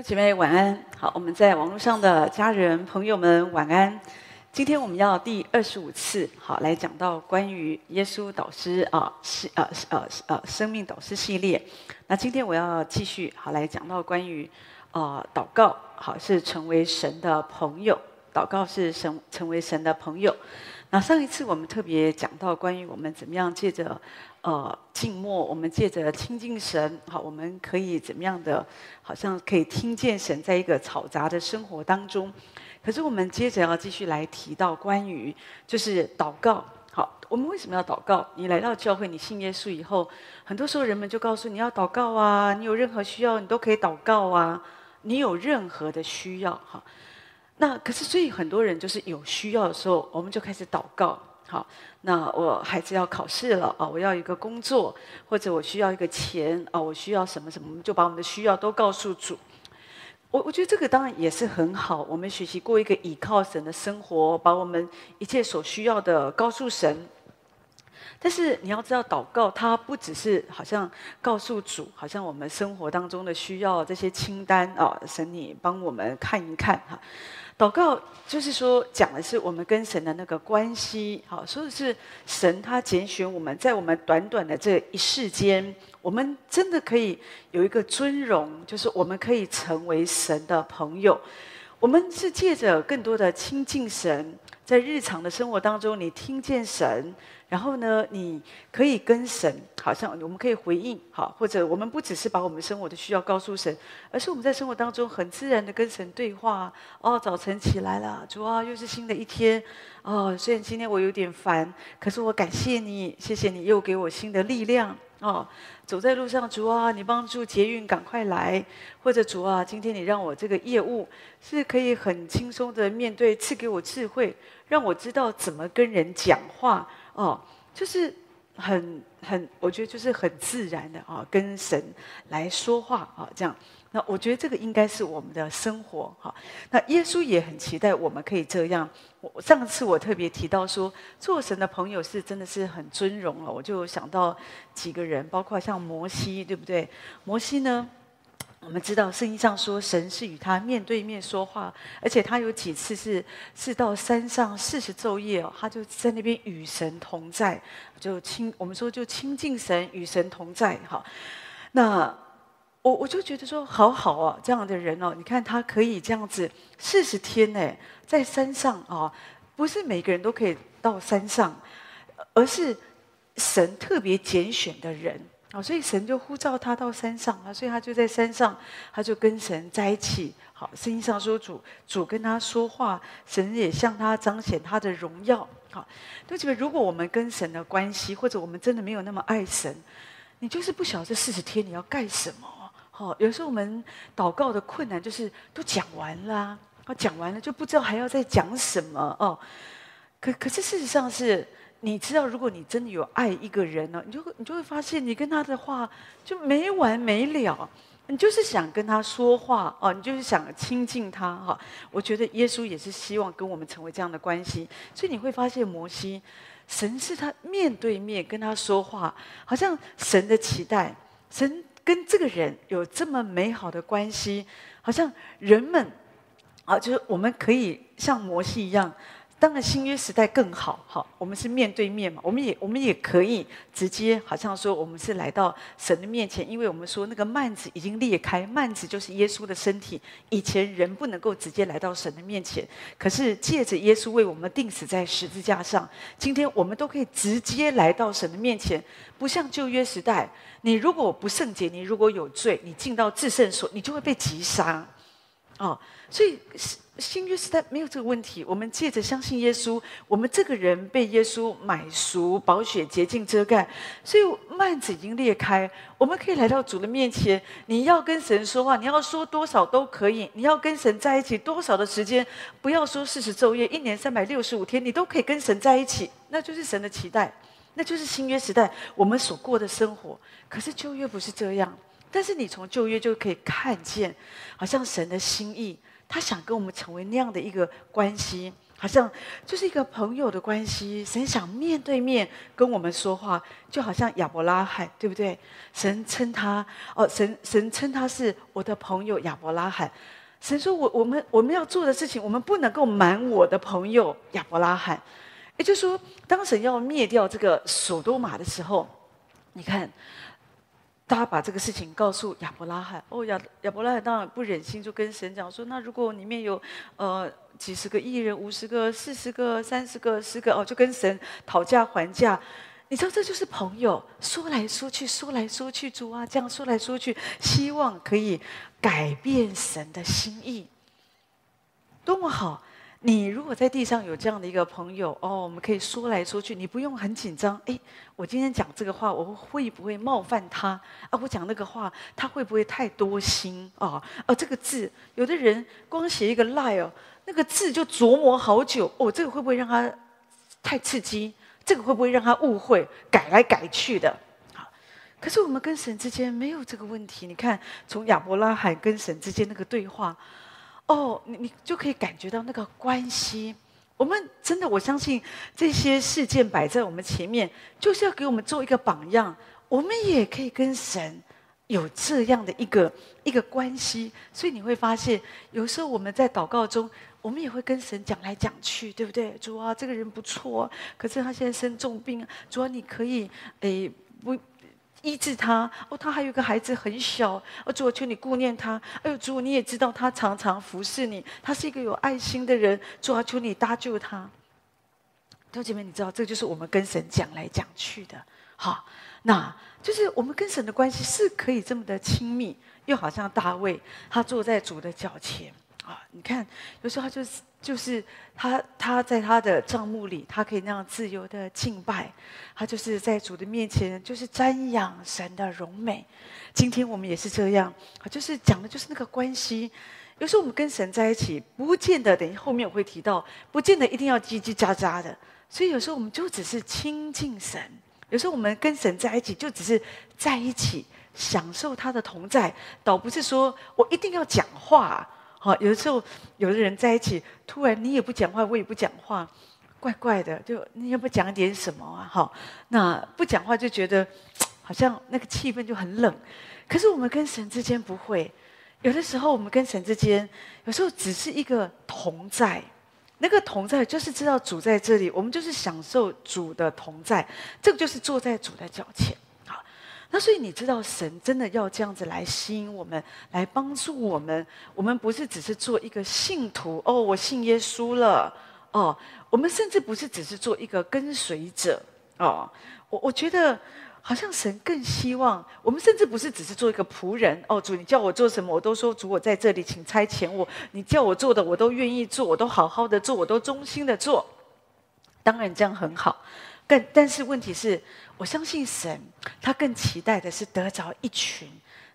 兄姐妹晚安，好，我们在网络上的家人朋友们晚安。今天我们要第二十五次好来讲到关于耶稣导师啊系呃呃呃生命导师系列。那今天我要继续好来讲到关于啊祷告好是成为神的朋友，祷告是神成为神的朋友。那上一次我们特别讲到关于我们怎么样借着呃静默，我们借着亲近神，好，我们可以怎么样的，好像可以听见神在一个嘈杂的生活当中。可是我们接着要继续来提到关于就是祷告，好，我们为什么要祷告？你来到教会，你信耶稣以后，很多时候人们就告诉你要祷告啊，你有任何需要你都可以祷告啊，你有任何的需要哈。那可是，所以很多人就是有需要的时候，我们就开始祷告。好，那我孩子要考试了啊，我要一个工作，或者我需要一个钱啊，我需要什么什么，我们就把我们的需要都告诉主。我我觉得这个当然也是很好，我们学习过一个倚靠神的生活，把我们一切所需要的告诉神。但是你要知道，祷告它不只是好像告诉主，好像我们生活当中的需要这些清单啊，神你帮我们看一看哈。祷告就是说，讲的是我们跟神的那个关系，好，所以是神他拣选我们在我们短短的这一世间，我们真的可以有一个尊荣，就是我们可以成为神的朋友。我们是借着更多的亲近神，在日常的生活当中，你听见神。然后呢，你可以跟神，好像我们可以回应，好，或者我们不只是把我们生活的需要告诉神，而是我们在生活当中很自然的跟神对话。哦，早晨起来了，主啊，又是新的一天。哦，虽然今天我有点烦，可是我感谢你，谢谢你又给我新的力量。哦，走在路上，主啊，你帮助捷运赶快来，或者主啊，今天你让我这个业务是可以很轻松的面对，赐给我智慧，让我知道怎么跟人讲话。哦，就是很很，我觉得就是很自然的啊，跟神来说话啊，这样。那我觉得这个应该是我们的生活哈。那耶稣也很期待我们可以这样。我上次我特别提到说，做神的朋友是真的是很尊荣了。我就想到几个人，包括像摩西，对不对？摩西呢？我们知道圣经上说，神是与他面对面说话，而且他有几次是是到山上四十昼夜哦，他就在那边与神同在，就亲我们说就亲近神，与神同在哈。那我我就觉得说，好好啊，这样的人哦，你看他可以这样子四十天呢，在山上啊，不是每个人都可以到山上，而是神特别拣选的人。好，所以神就呼召他到山上啊，所以他就在山上，他就跟神在一起。好，圣经上说主主跟他说话，神也向他彰显他的荣耀。好，对不起，如果我们跟神的关系，或者我们真的没有那么爱神，你就是不晓得这四十天你要干什么。好，有时候我们祷告的困难就是都讲完了，啊，讲完了就不知道还要再讲什么哦。可可是事实上是。你知道，如果你真的有爱一个人呢，你就你就会发现，你跟他的话就没完没了。你就是想跟他说话哦，你就是想亲近他哈。我觉得耶稣也是希望跟我们成为这样的关系，所以你会发现摩西，神是他面对面跟他说话，好像神的期待，神跟这个人有这么美好的关系，好像人们啊，就是我们可以像摩西一样。当然，新约时代更好，好，我们是面对面嘛，我们也我们也可以直接，好像说我们是来到神的面前，因为我们说那个幔子已经裂开，幔子就是耶稣的身体。以前人不能够直接来到神的面前，可是借着耶稣为我们钉死在十字架上，今天我们都可以直接来到神的面前，不像旧约时代，你如果不圣洁，你如果有罪，你进到至圣所，你就会被击杀，哦，所以新约时代没有这个问题，我们借着相信耶稣，我们这个人被耶稣买赎，保血洁净遮盖，所以幔子已经裂开，我们可以来到主的面前。你要跟神说话，你要说多少都可以，你要跟神在一起多少的时间，不要说四十昼夜，一年三百六十五天，你都可以跟神在一起，那就是神的期待，那就是新约时代我们所过的生活。可是旧约不是这样，但是你从旧约就可以看见，好像神的心意。他想跟我们成为那样的一个关系，好像就是一个朋友的关系。神想面对面跟我们说话，就好像亚伯拉罕，对不对？神称他哦，神神称他是我的朋友亚伯拉罕。神说我我们我们要做的事情，我们不能够瞒我的朋友亚伯拉罕。也就是说，当神要灭掉这个所多玛的时候，你看。他把这个事情告诉亚伯拉罕，哦，亚亚伯拉罕当然不忍心，就跟神讲说：“那如果里面有呃几十个艺人，五十个、四十个、三十个、十个，哦，就跟神讨价还价。你知道这就是朋友，说来说去，说来说去，主啊，这样说来说去，希望可以改变神的心意，多么好！”你如果在地上有这样的一个朋友哦，我们可以说来说去，你不用很紧张。哎，我今天讲这个话，我会不会冒犯他？啊，我讲那个话，他会不会太多心啊？啊，这个字，有的人光写一个赖哦，那个字就琢磨好久。哦，这个会不会让他太刺激？这个会不会让他误会，改来改去的？好，可是我们跟神之间没有这个问题。你看，从亚伯拉罕跟神之间那个对话。哦，你你就可以感觉到那个关系。我们真的，我相信这些事件摆在我们前面，就是要给我们做一个榜样。我们也可以跟神有这样的一个一个关系。所以你会发现，有时候我们在祷告中，我们也会跟神讲来讲去，对不对？主啊，这个人不错，可是他现在生重病。主啊，你可以诶不。医治他哦，他还有个孩子很小，哦，主，我求你顾念他。哎呦，主，你也知道他常常服侍你，他是一个有爱心的人。主啊，求你搭救他。弟兄姐妹，你知道这就是我们跟神讲来讲去的，好，那就是我们跟神的关系是可以这么的亲密，又好像大卫，他坐在主的脚前。你看，有时候他就是就是他他在他的帐幕里，他可以那样自由的敬拜，他就是在主的面前，就是瞻仰神的荣美。今天我们也是这样，就是讲的就是那个关系。有时候我们跟神在一起，不见得等于后面我会提到，不见得一定要叽叽喳喳的。所以有时候我们就只是亲近神，有时候我们跟神在一起，就只是在一起享受他的同在，倒不是说我一定要讲话。好，有的时候有的人在一起，突然你也不讲话，我也不讲话，怪怪的。就你要不讲点什么啊？好，那不讲话就觉得好像那个气氛就很冷。可是我们跟神之间不会，有的时候我们跟神之间，有时候只是一个同在，那个同在就是知道主在这里，我们就是享受主的同在，这个就是坐在主的脚前。那所以你知道，神真的要这样子来吸引我们，来帮助我们。我们不是只是做一个信徒哦，我信耶稣了哦。我们甚至不是只是做一个跟随者哦。我我觉得好像神更希望我们，甚至不是只是做一个仆人哦。主，你叫我做什么，我都说主，我在这里，请差遣我。你叫我做的，我都愿意做，我都好好的做，我都忠心的做。当然这样很好，但但是问题是。我相信神，他更期待的是得着一群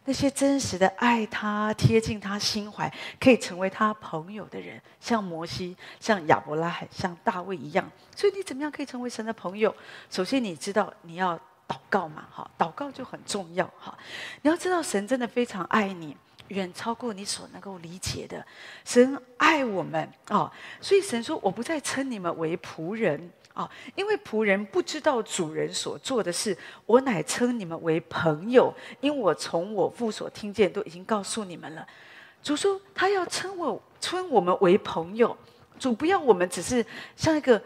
那些真实的爱他、贴近他心怀、可以成为他朋友的人，像摩西、像亚伯拉罕、像大卫一样。所以你怎么样可以成为神的朋友？首先你知道你要祷告嘛，哈，祷告就很重要，哈。你要知道神真的非常爱你，远超过你所能够理解的。神爱我们啊，所以神说：“我不再称你们为仆人。”啊，因为仆人不知道主人所做的事，我乃称你们为朋友，因为我从我父所听见都已经告诉你们了。主说他要称我称我们为朋友，主不要我们只是像一个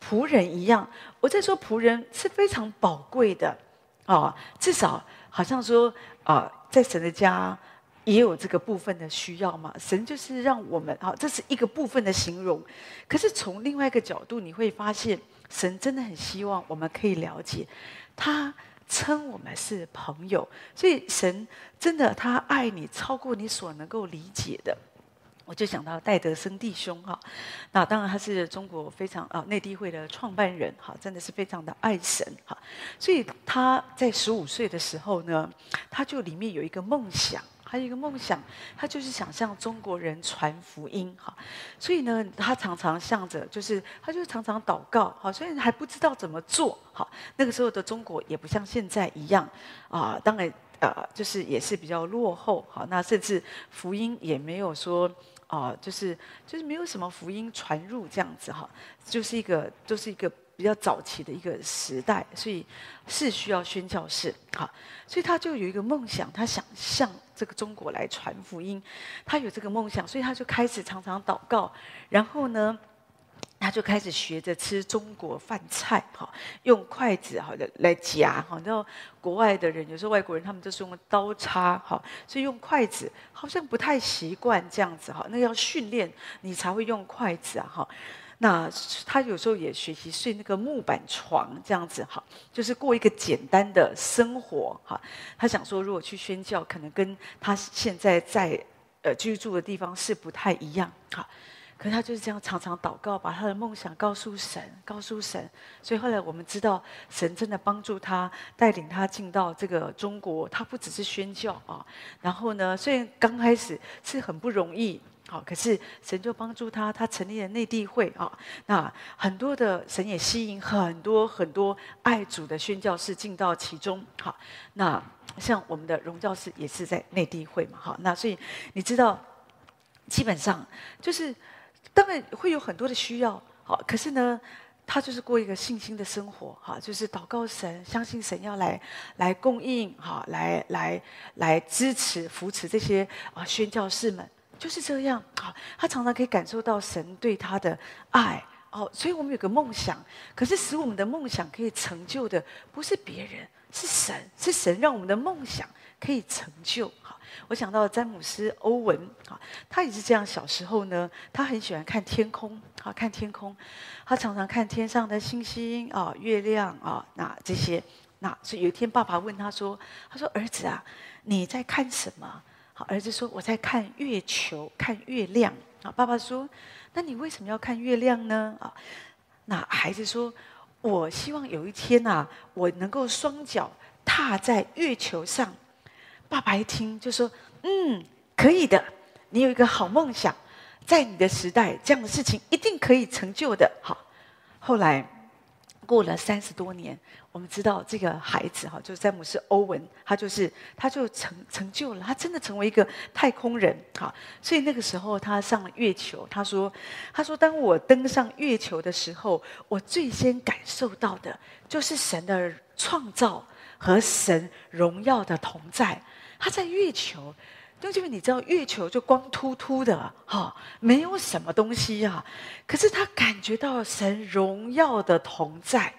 仆人一样。我在说仆人是非常宝贵的啊，至少好像说啊，在神的家。也有这个部分的需要嘛？神就是让我们啊，这是一个部分的形容。可是从另外一个角度，你会发现，神真的很希望我们可以了解，他称我们是朋友，所以神真的他爱你超过你所能够理解的。我就想到戴德生弟兄哈，那当然他是中国非常啊内地会的创办人哈，真的是非常的爱神哈，所以他在十五岁的时候呢，他就里面有一个梦想。还有一个梦想，他就是想向中国人传福音哈，所以呢，他常常向着，就是他就是常常祷告哈，虽然还不知道怎么做哈。那个时候的中国也不像现在一样啊，当然呃，就是也是比较落后，好，那甚至福音也没有说，啊、就是就是没有什么福音传入这样子哈，就是一个就是一个比较早期的一个时代，所以是需要宣教士，好，所以他就有一个梦想，他想向这个中国来传福音，他有这个梦想，所以他就开始常常祷告，然后呢。他就开始学着吃中国饭菜，哈，用筷子哈的来夹，哈，然后国外的人有时候外国人他们都是用刀叉，哈，所以用筷子好像不太习惯这样子，哈，那要训练你才会用筷子啊，哈，那他有时候也学习睡那个木板床这样子，哈，就是过一个简单的生活，哈，他想说如果去宣教，可能跟他现在在呃居住的地方是不太一样，哈。可他就是这样常常祷告，把他的梦想告诉神，告诉神。所以后来我们知道，神真的帮助他，带领他进到这个中国。他不只是宣教啊，然后呢，虽然刚开始是很不容易，好，可是神就帮助他，他成立了内地会啊。那很多的神也吸引很多很多爱主的宣教士进到其中。好，那像我们的荣教士也是在内地会嘛。好，那所以你知道，基本上就是。当然会有很多的需要，好，可是呢，他就是过一个信心的生活，哈，就是祷告神，相信神要来来供应，哈，来来来支持扶持这些啊宣教士们，就是这样，好，他常常可以感受到神对他的爱，哦，所以我们有个梦想，可是使我们的梦想可以成就的不是别人，是神，是神让我们的梦想可以成就。我想到詹姆斯·欧文，啊，他也是这样。小时候呢，他很喜欢看天空，啊，看天空，他常常看天上的星星啊、月亮啊，那这些。那所以有一天，爸爸问他说：“他说儿子啊，你在看什么？”好，儿子说：“我在看月球，看月亮。”啊，爸爸说：“那你为什么要看月亮呢？”啊，那孩子说：“我希望有一天啊，我能够双脚踏在月球上。”爸爸一听就说：“嗯，可以的，你有一个好梦想，在你的时代，这样的事情一定可以成就的。”好，后来过了三十多年，我们知道这个孩子哈，就是詹姆斯·欧文，他就是他就成成就了，他真的成为一个太空人。哈，所以那个时候他上了月球，他说：“他说，当我登上月球的时候，我最先感受到的就是神的创造和神荣耀的同在。”他在月球，因为你知道月球就光秃秃的，哈，没有什么东西呀。可是他感觉到神荣耀的同在，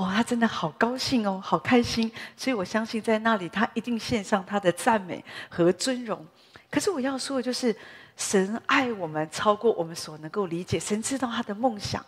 哇，他真的好高兴哦，好开心。所以我相信在那里，他一定献上他的赞美和尊荣。可是我要说的就是，神爱我们超过我们所能够理解，神知道他的梦想。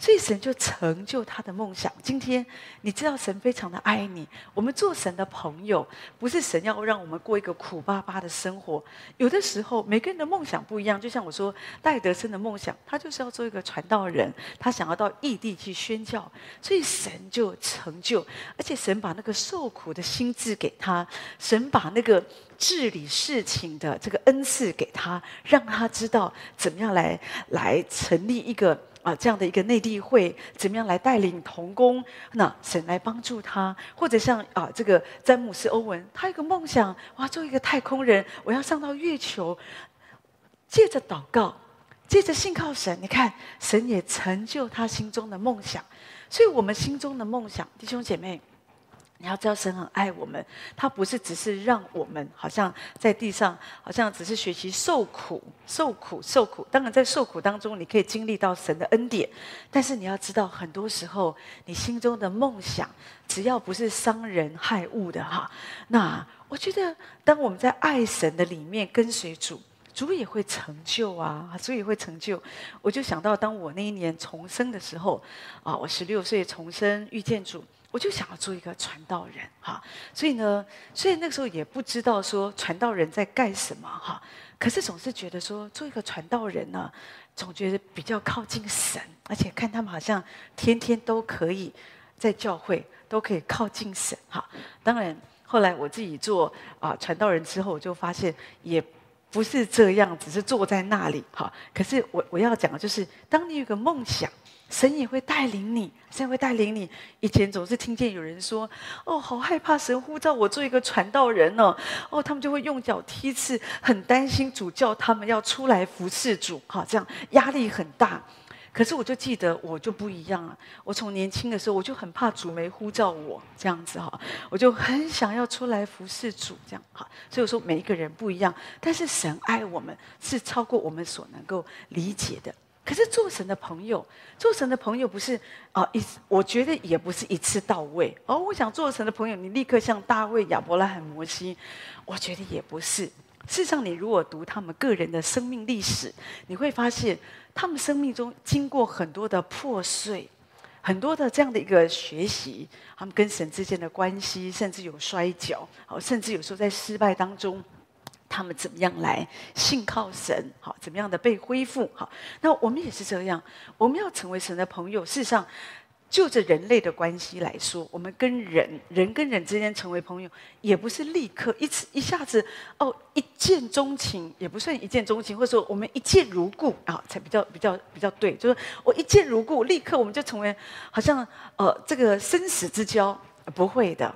所以神就成就他的梦想。今天你知道神非常的爱你。我们做神的朋友，不是神要让我们过一个苦巴巴的生活。有的时候每个人的梦想不一样。就像我说戴德生的梦想，他就是要做一个传道人，他想要到异地去宣教。所以神就成就，而且神把那个受苦的心志给他，神把那个治理事情的这个恩赐给他，让他知道怎么样来来成立一个。啊，这样的一个内地会怎么样来带领童工？那神来帮助他，或者像啊，这个詹姆斯·欧文，他有个梦想，我要，做一个太空人，我要上到月球。借着祷告，借着信靠神，你看，神也成就他心中的梦想。所以，我们心中的梦想，弟兄姐妹。你要知道，神很爱我们，他不是只是让我们好像在地上，好像只是学习受苦、受苦、受苦。当然，在受苦当中，你可以经历到神的恩典。但是你要知道，很多时候你心中的梦想，只要不是伤人害物的哈，那我觉得，当我们在爱神的里面跟随主，主也会成就啊，主也会成就。我就想到，当我那一年重生的时候，啊，我十六岁重生遇见主。我就想要做一个传道人，哈，所以呢，所以那个时候也不知道说传道人在干什么，哈，可是总是觉得说做一个传道人呢，总觉得比较靠近神，而且看他们好像天天都可以在教会都可以靠近神，哈。当然后来我自己做啊传道人之后，我就发现也不是这样，只是坐在那里，哈。可是我我要讲的就是，当你有个梦想。神也会带领你，神会带领你。以前总是听见有人说：“哦，好害怕神呼召我做一个传道人哦。”哦，他们就会用脚踢刺，很担心主叫他们要出来服侍主，哈，这样压力很大。可是我就记得，我就不一样了。我从年轻的时候，我就很怕主没呼召我这样子哈，我就很想要出来服侍主这样哈。所以我说，每一个人不一样，但是神爱我们是超过我们所能够理解的。可是做神的朋友，做神的朋友不是啊一，我觉得也不是一次到位哦。我想做神的朋友，你立刻像大卫、亚伯拉罕、摩西，我觉得也不是。事实上，你如果读他们个人的生命历史，你会发现他们生命中经过很多的破碎，很多的这样的一个学习，他们跟神之间的关系，甚至有摔跤，哦，甚至有时候在失败当中。他们怎么样来信靠神？好，怎么样的被恢复？好，那我们也是这样。我们要成为神的朋友。事实上，就着人类的关系来说，我们跟人人跟人之间成为朋友，也不是立刻一次一下子哦一见钟情，也不算一见钟情，或者说我们一见如故啊，才比较比较比较对。就是我一见如故，立刻我们就成为好像呃这个生死之交，不会的。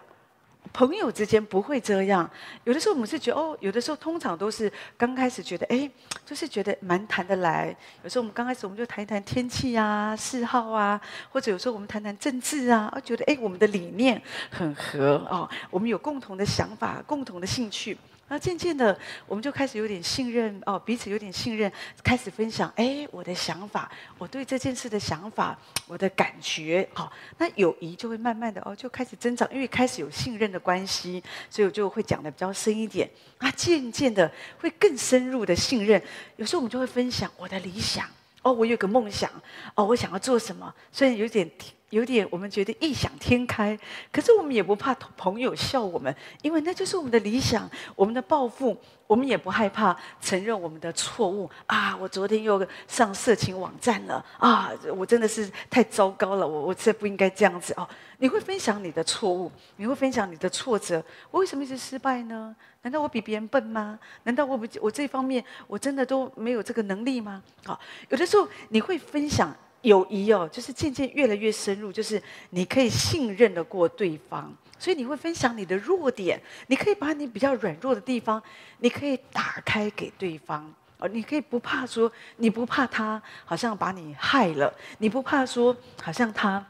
朋友之间不会这样，有的时候我们是觉得哦，有的时候通常都是刚开始觉得哎，就是觉得蛮谈得来。有时候我们刚开始我们就谈一谈天气啊、嗜好啊，或者有时候我们谈谈政治啊，啊觉得哎，我们的理念很合哦，我们有共同的想法、共同的兴趣。那渐渐的，我们就开始有点信任哦，彼此有点信任，开始分享哎，我的想法，我对这件事的想法，我的感觉，好，那友谊就会慢慢的哦，就开始增长，因为开始有信任的关系，所以我就会讲的比较深一点。啊，渐渐的会更深入的信任，有时候我们就会分享我的理想，哦，我有个梦想，哦，我想要做什么，虽然有点。有点，我们觉得异想天开，可是我们也不怕朋友笑我们，因为那就是我们的理想，我们的抱负。我们也不害怕承认我们的错误啊！我昨天又上色情网站了啊！我真的是太糟糕了，我我这不应该这样子哦。你会分享你的错误，你会分享你的挫折。我为什么一直失败呢？难道我比别人笨吗？难道我不我这方面我真的都没有这个能力吗？好，有的时候你会分享。友谊哦，就是渐渐越来越深入，就是你可以信任得过对方，所以你会分享你的弱点，你可以把你比较软弱的地方，你可以打开给对方。哦，你可以不怕说，你不怕他好像把你害了，你不怕说好像他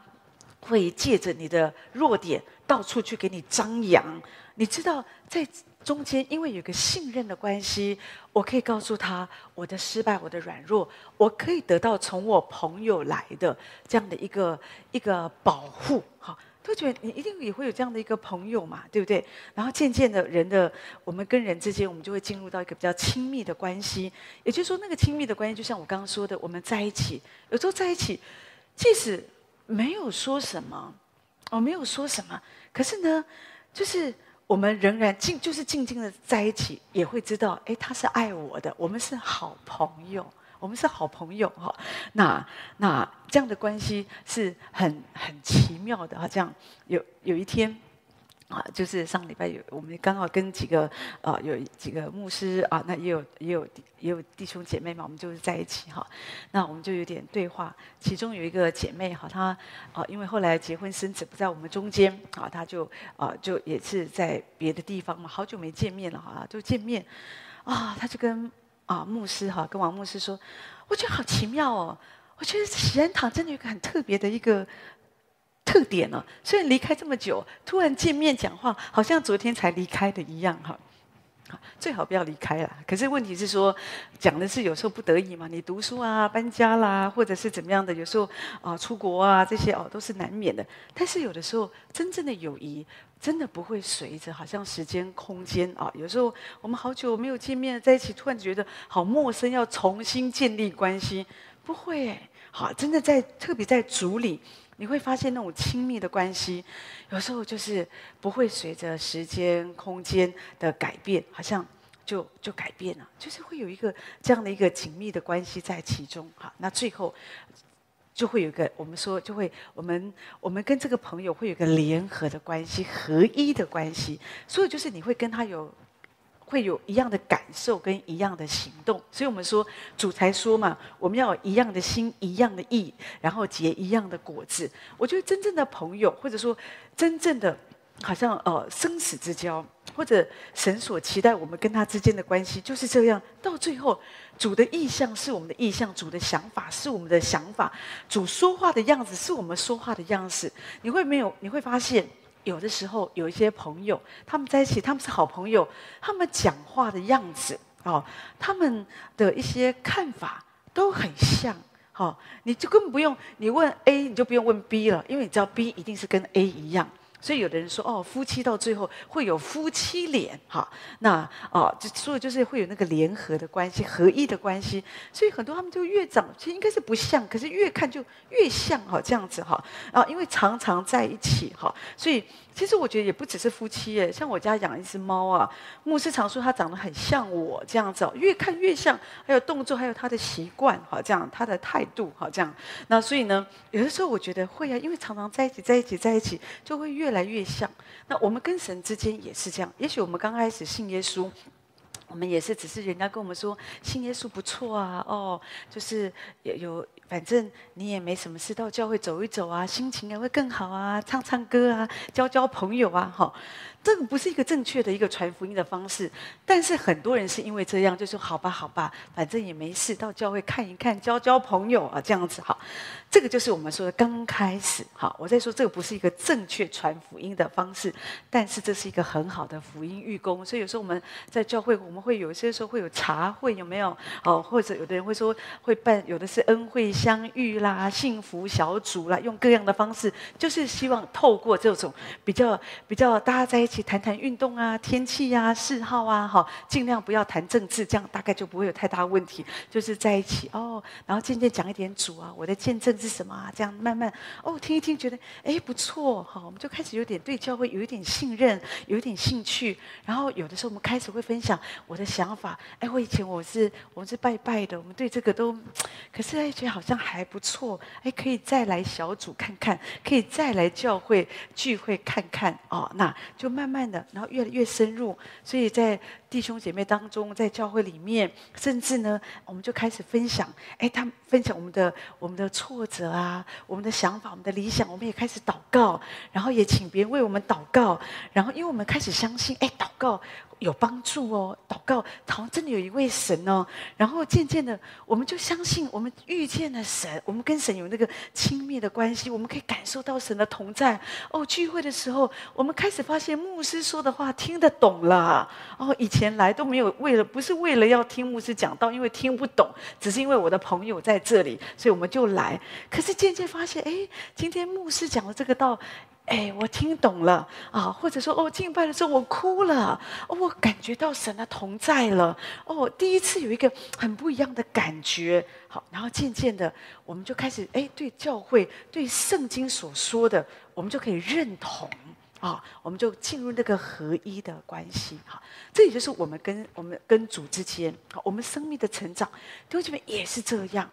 会借着你的弱点到处去给你张扬，你知道在。中间因为有个信任的关系，我可以告诉他我的失败、我的软弱，我可以得到从我朋友来的这样的一个一个保护。哈，都觉得你一定也会有这样的一个朋友嘛，对不对？然后渐渐的，人的我们跟人之间，我们就会进入到一个比较亲密的关系。也就是说，那个亲密的关系，就像我刚刚说的，我们在一起，有时候在一起，即使没有说什么，我没有说什么，可是呢，就是。我们仍然静，就是静静的在一起，也会知道，哎，他是爱我的，我们是好朋友，我们是好朋友哈。那那这样的关系是很很奇妙的哈。这样有有一天。啊，就是上礼拜有我们刚好跟几个啊有几个牧师啊，那也有也有也有弟兄姐妹嘛，我们就是在一起哈。那我们就有点对话，其中有一个姐妹哈，她啊因为后来结婚生子不在我们中间啊，她就啊就也是在别的地方嘛，好久没见面了哈，就见面啊，她就跟啊牧师哈跟王牧师说，我觉得好奇妙哦，我觉得喜安堂真的有个很特别的一个。特点呢？虽然离开这么久，突然见面讲话，好像昨天才离开的一样哈。最好不要离开了。可是问题是说，讲的是有时候不得已嘛，你读书啊、搬家啦，或者是怎么样的，有时候啊出国啊这些哦都是难免的。但是有的时候，真正的友谊真的不会随着好像时间、空间啊。有时候我们好久没有见面在一起，突然觉得好陌生，要重新建立关系，不会。好，真的在特别在组里。你会发现那种亲密的关系，有时候就是不会随着时间、空间的改变，好像就就改变了，就是会有一个这样的一个紧密的关系在其中。好，那最后就会有一个我们说，就会我们我们跟这个朋友会有一个联合的关系、合一的关系。所以就是你会跟他有会有一样的感受跟一样的行动，所以我们说主才说嘛，我们要有一样的心、一样的意，然后结一样的果子。我觉得真正的朋友，或者说真正的好像呃生死之交，或者神所期待我们跟他之间的关系就是这样。到最后，主的意向是我们的意向，主的想法是我们的想法，主说话的样子是我们说话的样子。你会没有？你会发现。有的时候有一些朋友，他们在一起，他们是好朋友，他们讲话的样子，哦，他们的一些看法都很像，哦，你就根本不用你问 A，你就不用问 B 了，因为你知道 B 一定是跟 A 一样。所以有的人说哦，夫妻到最后会有夫妻脸，哈，那哦，就所以就是会有那个联合的关系、合一的关系。所以很多他们就越长，其实应该是不像，可是越看就越像，哈，这样子哈啊，因为常常在一起，哈，所以。其实我觉得也不只是夫妻耶，像我家养一只猫啊，牧师常说它长得很像我这样子哦，越看越像，还有动作，还有它的习惯，好这样，它的态度，好这样。那所以呢，有的时候我觉得会啊，因为常常在一起，在一起，在一起，就会越来越像。那我们跟神之间也是这样。也许我们刚开始信耶稣，我们也是只是人家跟我们说信耶稣不错啊，哦，就是有有。反正你也没什么事，到教会走一走啊，心情也会更好啊，唱唱歌啊，交交朋友啊，哈。这个不是一个正确的一个传福音的方式，但是很多人是因为这样，就说好吧，好吧，反正也没事，到教会看一看，交交朋友啊，这样子哈。这个就是我们说的刚开始哈。我在说这个不是一个正确传福音的方式，但是这是一个很好的福音预工。所以有时候我们在教会，我们会有些时候会有茶会，有没有？哦，或者有的人会说会办，有的是恩惠相遇啦、幸福小组啦，用各样的方式，就是希望透过这种比较比较大家在一起。去谈谈运动啊、天气呀、啊、嗜好啊，哈，尽量不要谈政治，这样大概就不会有太大问题。就是在一起哦，然后渐渐讲一点主啊，我的见证是什么啊？这样慢慢哦，听一听，觉得哎不错，哈，我们就开始有点对教会有一点信任，有一点兴趣。然后有的时候我们开始会分享我的想法，哎，我以前我是我们是拜拜的，我们对这个都，可是哎觉得好像还不错，哎，可以再来小组看看，可以再来教会聚会看看哦，那就慢。慢慢的，然后越来越深入，所以在弟兄姐妹当中，在教会里面，甚至呢，我们就开始分享，哎，他们分享我们的我们的挫折啊，我们的想法，我们的理想，我们也开始祷告，然后也请别人为我们祷告，然后因为我们开始相信，哎，祷告。有帮助哦，祷告，好像真的有一位神哦。然后渐渐的，我们就相信，我们遇见了神，我们跟神有那个亲密的关系，我们可以感受到神的同在。哦，聚会的时候，我们开始发现牧师说的话听得懂了。哦，以前来都没有为了，不是为了要听牧师讲道，因为听不懂，只是因为我的朋友在这里，所以我们就来。可是渐渐发现，哎，今天牧师讲的这个道。哎，我听懂了啊，或者说哦，敬拜的时候我哭了，哦，我感觉到神的同在了，哦，第一次有一个很不一样的感觉。好，然后渐渐的，我们就开始哎，对教会、对圣经所说的，我们就可以认同啊，我们就进入那个合一的关系。好，这也就是我们跟我们跟主之间，我们生命的成长，弟兄姐妹也是这样。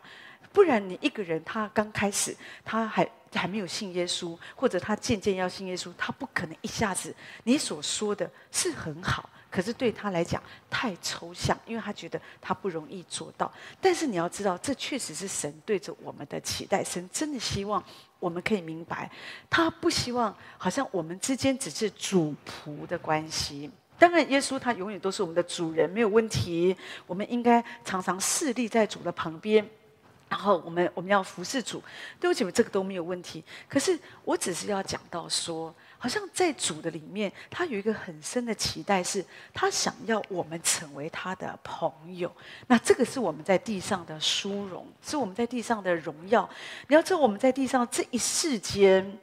不然你一个人，他刚开始他还还没有信耶稣，或者他渐渐要信耶稣，他不可能一下子你所说的是很好，可是对他来讲太抽象，因为他觉得他不容易做到。但是你要知道，这确实是神对着我们的期待，神真的希望我们可以明白，他不希望好像我们之间只是主仆的关系。当然，耶稣他永远都是我们的主人，没有问题。我们应该常常侍立在主的旁边。然后我们我们要服侍主，对不起，这个都没有问题。可是我只是要讲到说，好像在主的里面，他有一个很深的期待，是他想要我们成为他的朋友。那这个是我们在地上的殊荣，是我们在地上的荣耀。你要知道，我们在地上这一世间，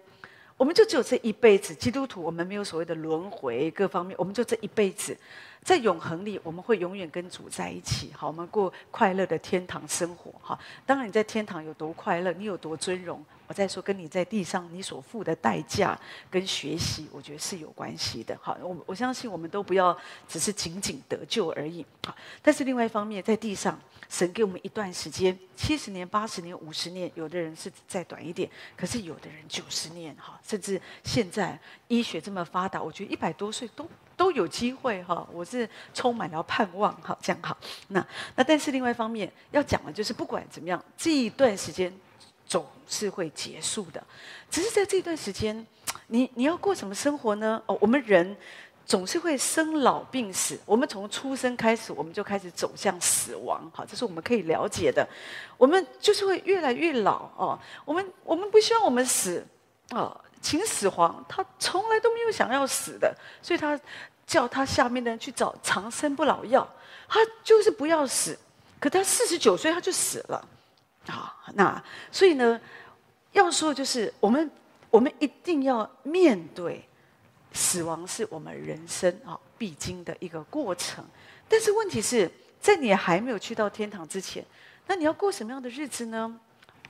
我们就只有这一辈子。基督徒，我们没有所谓的轮回，各方面，我们就这一辈子。在永恒里，我们会永远跟主在一起。好，我们过快乐的天堂生活。哈，当然你在天堂有多快乐，你有多尊荣，我再说跟你在地上你所付的代价跟学习，我觉得是有关系的。好，我我相信我们都不要只是仅仅得救而已。好，但是另外一方面，在地上，神给我们一段时间，七十年、八十年、五十年，有的人是再短一点，可是有的人九十年。哈，甚至现在医学这么发达，我觉得一百多岁都。都有机会哈。我是充满了盼望哈，这样好。那那但是另外一方面要讲的就是，不管怎么样，这一段时间总是会结束的。只是在这段时间，你你要过什么生活呢？哦，我们人。总是会生老病死，我们从出生开始，我们就开始走向死亡。好，这是我们可以了解的。我们就是会越来越老哦。我们我们不希望我们死哦。秦始皇他从来都没有想要死的，所以他叫他下面的人去找长生不老药，他就是不要死。可他四十九岁他就死了啊。那所以呢，要说就是我们我们一定要面对。死亡是我们人生啊必经的一个过程，但是问题是在你还没有去到天堂之前，那你要过什么样的日子呢？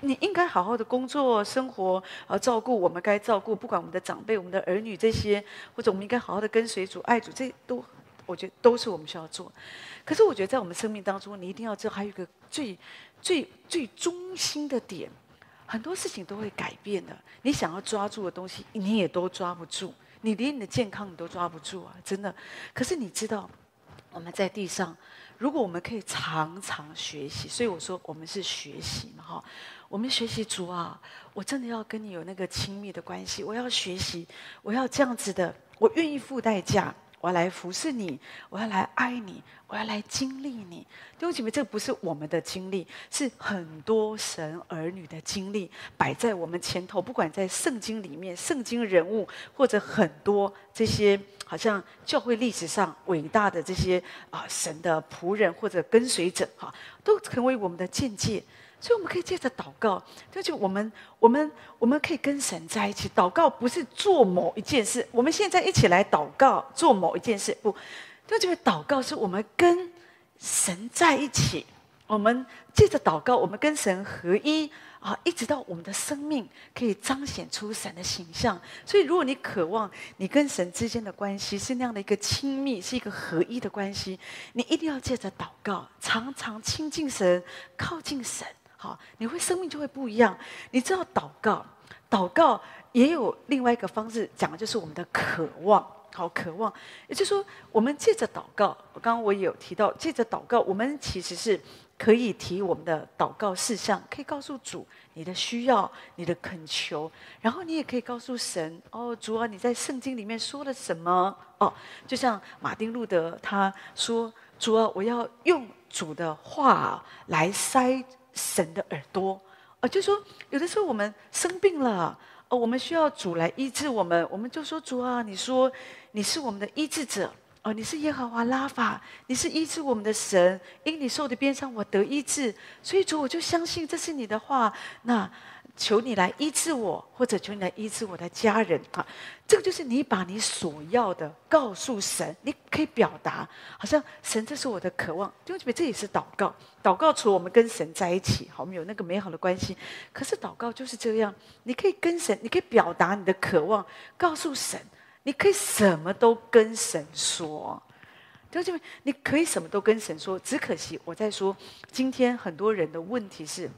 你应该好好的工作、生活，啊，照顾我们该照顾，不管我们的长辈、我们的儿女这些，或者我们应该好好的跟随主、爱主，这都我觉得都是我们需要做。可是我觉得在我们生命当中，你一定要知道还有一个最最最中心的点，很多事情都会改变的。你想要抓住的东西，你也都抓不住。你连你的健康你都抓不住啊，真的。可是你知道，我们在地上，如果我们可以常常学习，所以我说我们是学习嘛，哈。我们学习主啊，我真的要跟你有那个亲密的关系，我要学习，我要这样子的，我愿意付代价。我要来服侍你，我要来爱你，我要来经历你。弟兄姐妹，这不是我们的经历，是很多神儿女的经历摆在我们前头。不管在圣经里面，圣经人物，或者很多这些好像教会历史上伟大的这些啊神的仆人或者跟随者，哈，都成为我们的见解。所以我们可以借着祷告，就就我们我们我们可以跟神在一起祷告，不是做某一件事。我们现在一起来祷告，做某一件事，不，就这个祷告是我们跟神在一起。我们借着祷告，我们跟神合一啊，一直到我们的生命可以彰显出神的形象。所以，如果你渴望你跟神之间的关系是那样的一个亲密，是一个合一的关系，你一定要借着祷告，常常亲近神，靠近神。好，你会生命就会不一样。你知道祷告，祷告也有另外一个方式讲的，就是我们的渴望。好，渴望，也就是说，我们借着祷告，我刚刚我也有提到，借着祷告，我们其实是可以提我们的祷告事项，可以告诉主你的需要、你的恳求，然后你也可以告诉神，哦，主啊，你在圣经里面说了什么？哦，就像马丁路德他说，主啊，我要用主的话来塞。神的耳朵，啊，就说有的时候我们生病了，呃，我们需要主来医治我们，我们就说主啊，你说你是我们的医治者，哦，你是耶和华拉法，你是医治我们的神，因你受的鞭伤，我得医治，所以主我就相信这是你的话，那。求你来医治我，或者求你来医治我的家人啊！这个就是你把你所要的告诉神，你可以表达，好像神，这是我的渴望。弟兄姐妹，这也是祷告。祷告除了我们跟神在一起，好，我们有那个美好的关系。可是祷告就是这样，你可以跟神，你可以表达你的渴望，告诉神，你可以什么都跟神说。弟兄姐妹，你可以什么都跟神说，只可惜我在说，今天很多人的问题是。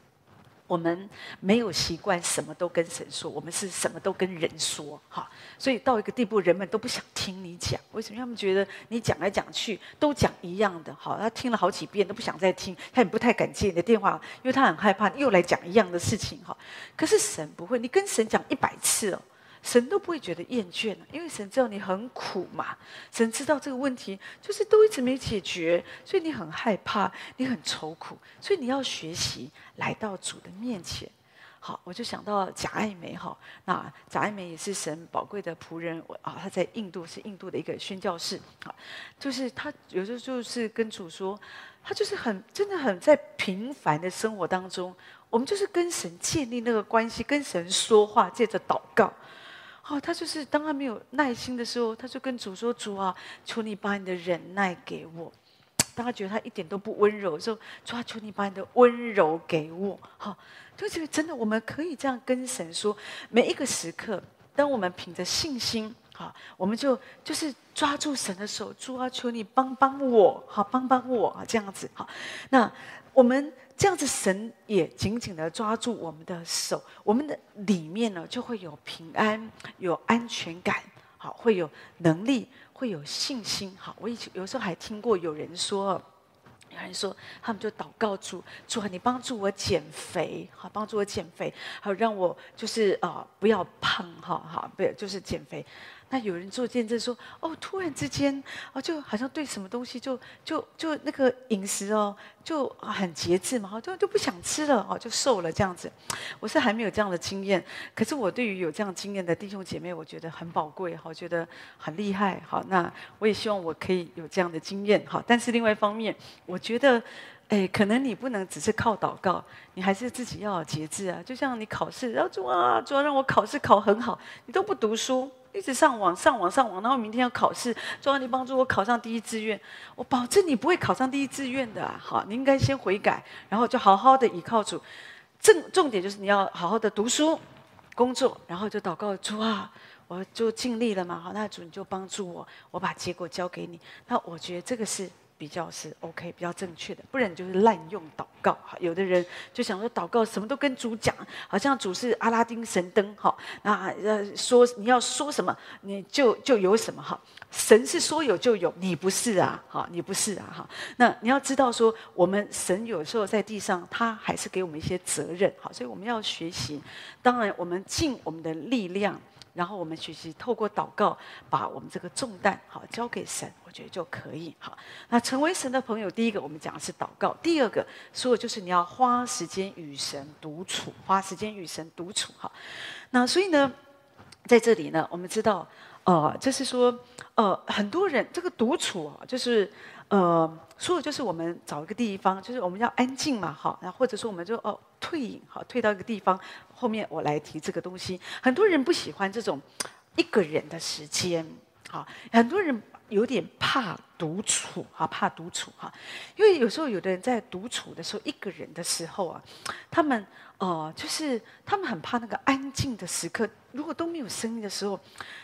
我们没有习惯什么都跟神说，我们是什么都跟人说，哈，所以到一个地步，人们都不想听你讲。为什么？他们觉得你讲来讲去都讲一样的，哈，他听了好几遍都不想再听，他也不太敢接你的电话，因为他很害怕又来讲一样的事情，哈。可是神不会，你跟神讲一百次哦。神都不会觉得厌倦，因为神知道你很苦嘛。神知道这个问题就是都一直没解决，所以你很害怕，你很愁苦，所以你要学习来到主的面前。好，我就想到贾爱梅哈，那贾爱梅也是神宝贵的仆人啊，他在印度是印度的一个宣教士啊，就是他有时候就是跟主说，他就是很真的很在平凡的生活当中，我们就是跟神建立那个关系，跟神说话，借着祷告。哦，他就是当他没有耐心的时候，他就跟主说：“主啊，求你把你的忍耐给我。”当他觉得他一点都不温柔的时候，主啊，求你把你的温柔给我。好，就觉得真的，我们可以这样跟神说。每一个时刻，当我们凭着信心，好，我们就就是抓住神的手，主啊，求你帮帮我，好，帮帮我啊，这样子。好，那我们。这样子，神也紧紧的抓住我们的手，我们的里面呢就会有平安、有安全感。好，会有能力，会有信心。好，我以前有时候还听过有人说。有人说，他们就祷告主，主啊，你帮助我减肥，好，帮助我减肥，好，让我就是啊、不要胖，哈，好，不要就是减肥。那有人做见证说，哦，突然之间，哦，就好像对什么东西就就就那个饮食哦，就很节制嘛，就就不想吃了，哦，就瘦了这样子。我是还没有这样的经验，可是我对于有这样经验的弟兄姐妹，我觉得很宝贵，哈，觉得很厉害，好，那我也希望我可以有这样的经验，好。但是另外一方面，我觉得，哎，可能你不能只是靠祷告，你还是自己要有节制啊。就像你考试，然后主啊，主要让我考试考很好，你都不读书。一直上网，上网，上网，然后明天要考试，中央，你帮助我考上第一志愿，我保证你不会考上第一志愿的，好，你应该先悔改，然后就好好的倚靠主。重重点就是你要好好的读书、工作，然后就祷告主啊，我就尽力了嘛，好，那主你就帮助我，我把结果交给你。那我觉得这个是。比较是 OK，比较正确的，不然就是滥用祷告。哈，有的人就想说祷告什么都跟主讲，好像主是阿拉丁神灯。哈，那呃说你要说什么，你就就有什么。哈，神是说有就有，你不是啊。哈，你不是啊。哈，那你要知道说，我们神有时候在地上，他还是给我们一些责任。好，所以我们要学习。当然，我们尽我们的力量。然后我们学习透过祷告，把我们这个重担好交给神，我觉得就可以好。那成为神的朋友，第一个我们讲的是祷告，第二个说的就是你要花时间与神独处，花时间与神独处哈。那所以呢，在这里呢，我们知道，呃，就是说，呃，很多人这个独处啊，就是。呃，说的就是我们找一个地方，就是我们要安静嘛，好，然后或者说我们就哦退隐，好，退到一个地方。后面我来提这个东西，很多人不喜欢这种 一个人的时间，好，很多人有点怕独处，啊，怕独处哈，因为有时候有的人在独处的时候，一个人的时候啊，他们呃，就是他们很怕那个安静的时刻，如果都没有声音的时候，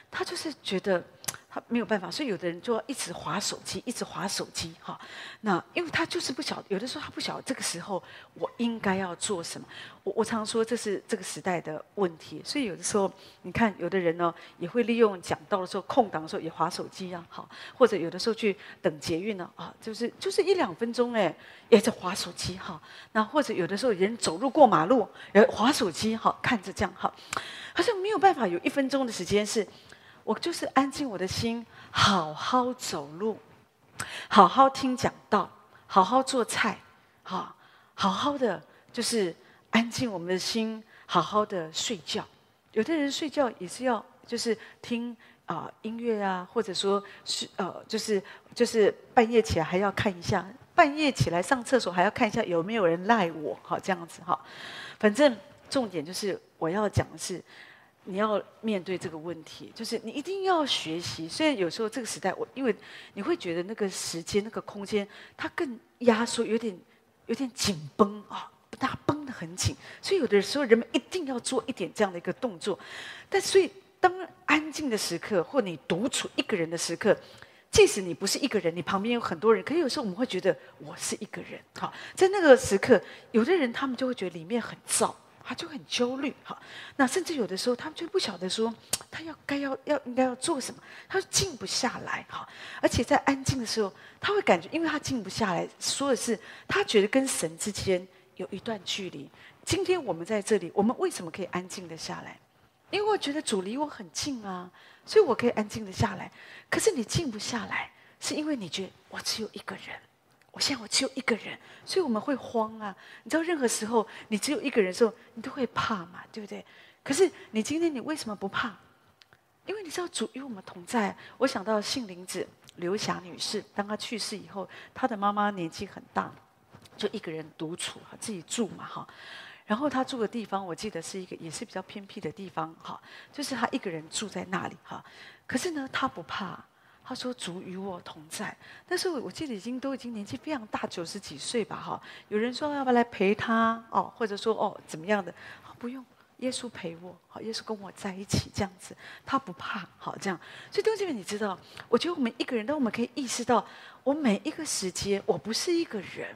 他就是觉得。他没有办法，所以有的人就要一直划手机，一直划手机，哈。那因为他就是不晓得，有的时候他不晓得这个时候我应该要做什么。我我常说这是这个时代的问题，所以有的时候你看，有的人呢也会利用讲到的时候空档的时候也划手机啊，好，或者有的时候去等捷运呢，啊，就是就是一两分钟哎，也在划手机哈。那或者有的时候人走路过马路，也划手机哈，看着这样哈，好像没有办法有一分钟的时间是。我就是安静我的心，好好走路，好好听讲道，好好做菜，好，好好的就是安静我们的心，好好的睡觉。有的人睡觉也是要就是听啊、音乐啊，或者说是呃就是就是半夜起来还要看一下，半夜起来上厕所还要看一下有没有人赖我，好这样子哈。反正重点就是我要讲的是。你要面对这个问题，就是你一定要学习。虽然有时候这个时代，我因为你会觉得那个时间、那个空间，它更压缩，有点有点紧绷啊，不大绷得很紧。所以有的时候人们一定要做一点这样的一个动作。但所以当安静的时刻，或你独处一个人的时刻，即使你不是一个人，你旁边有很多人，可是有时候我们会觉得我是一个人。好，在那个时刻，有的人他们就会觉得里面很燥。他就很焦虑，哈，那甚至有的时候，他们就不晓得说，他要该要要应该要做什么，他就静不下来，哈，而且在安静的时候，他会感觉，因为他静不下来，说的是他觉得跟神之间有一段距离。今天我们在这里，我们为什么可以安静的下来？因为我觉得主离我很近啊，所以我可以安静的下来。可是你静不下来，是因为你觉得我只有一个人。我现在我只有一个人，所以我们会慌啊！你知道，任何时候你只有一个人的时候，你都会怕嘛，对不对？可是你今天你为什么不怕？因为你知道主与我们同在。我想到杏林子刘霞女士，当她去世以后，她的妈妈年纪很大，就一个人独处哈，自己住嘛，哈。然后她住的地方，我记得是一个也是比较偏僻的地方，哈，就是她一个人住在那里，哈。可是呢，她不怕。他说：“主与我同在。”但是我记得已经都已经年纪非常大，九十几岁吧，哈。有人说要不要来陪他哦，或者说哦怎么样的？不用，耶稣陪我，好，耶稣跟我在一起，这样子，他不怕，好这样。所以弟兄姐妹，你知道，我觉得我们一个人，当我们可以意识到，我每一个时间，我不是一个人，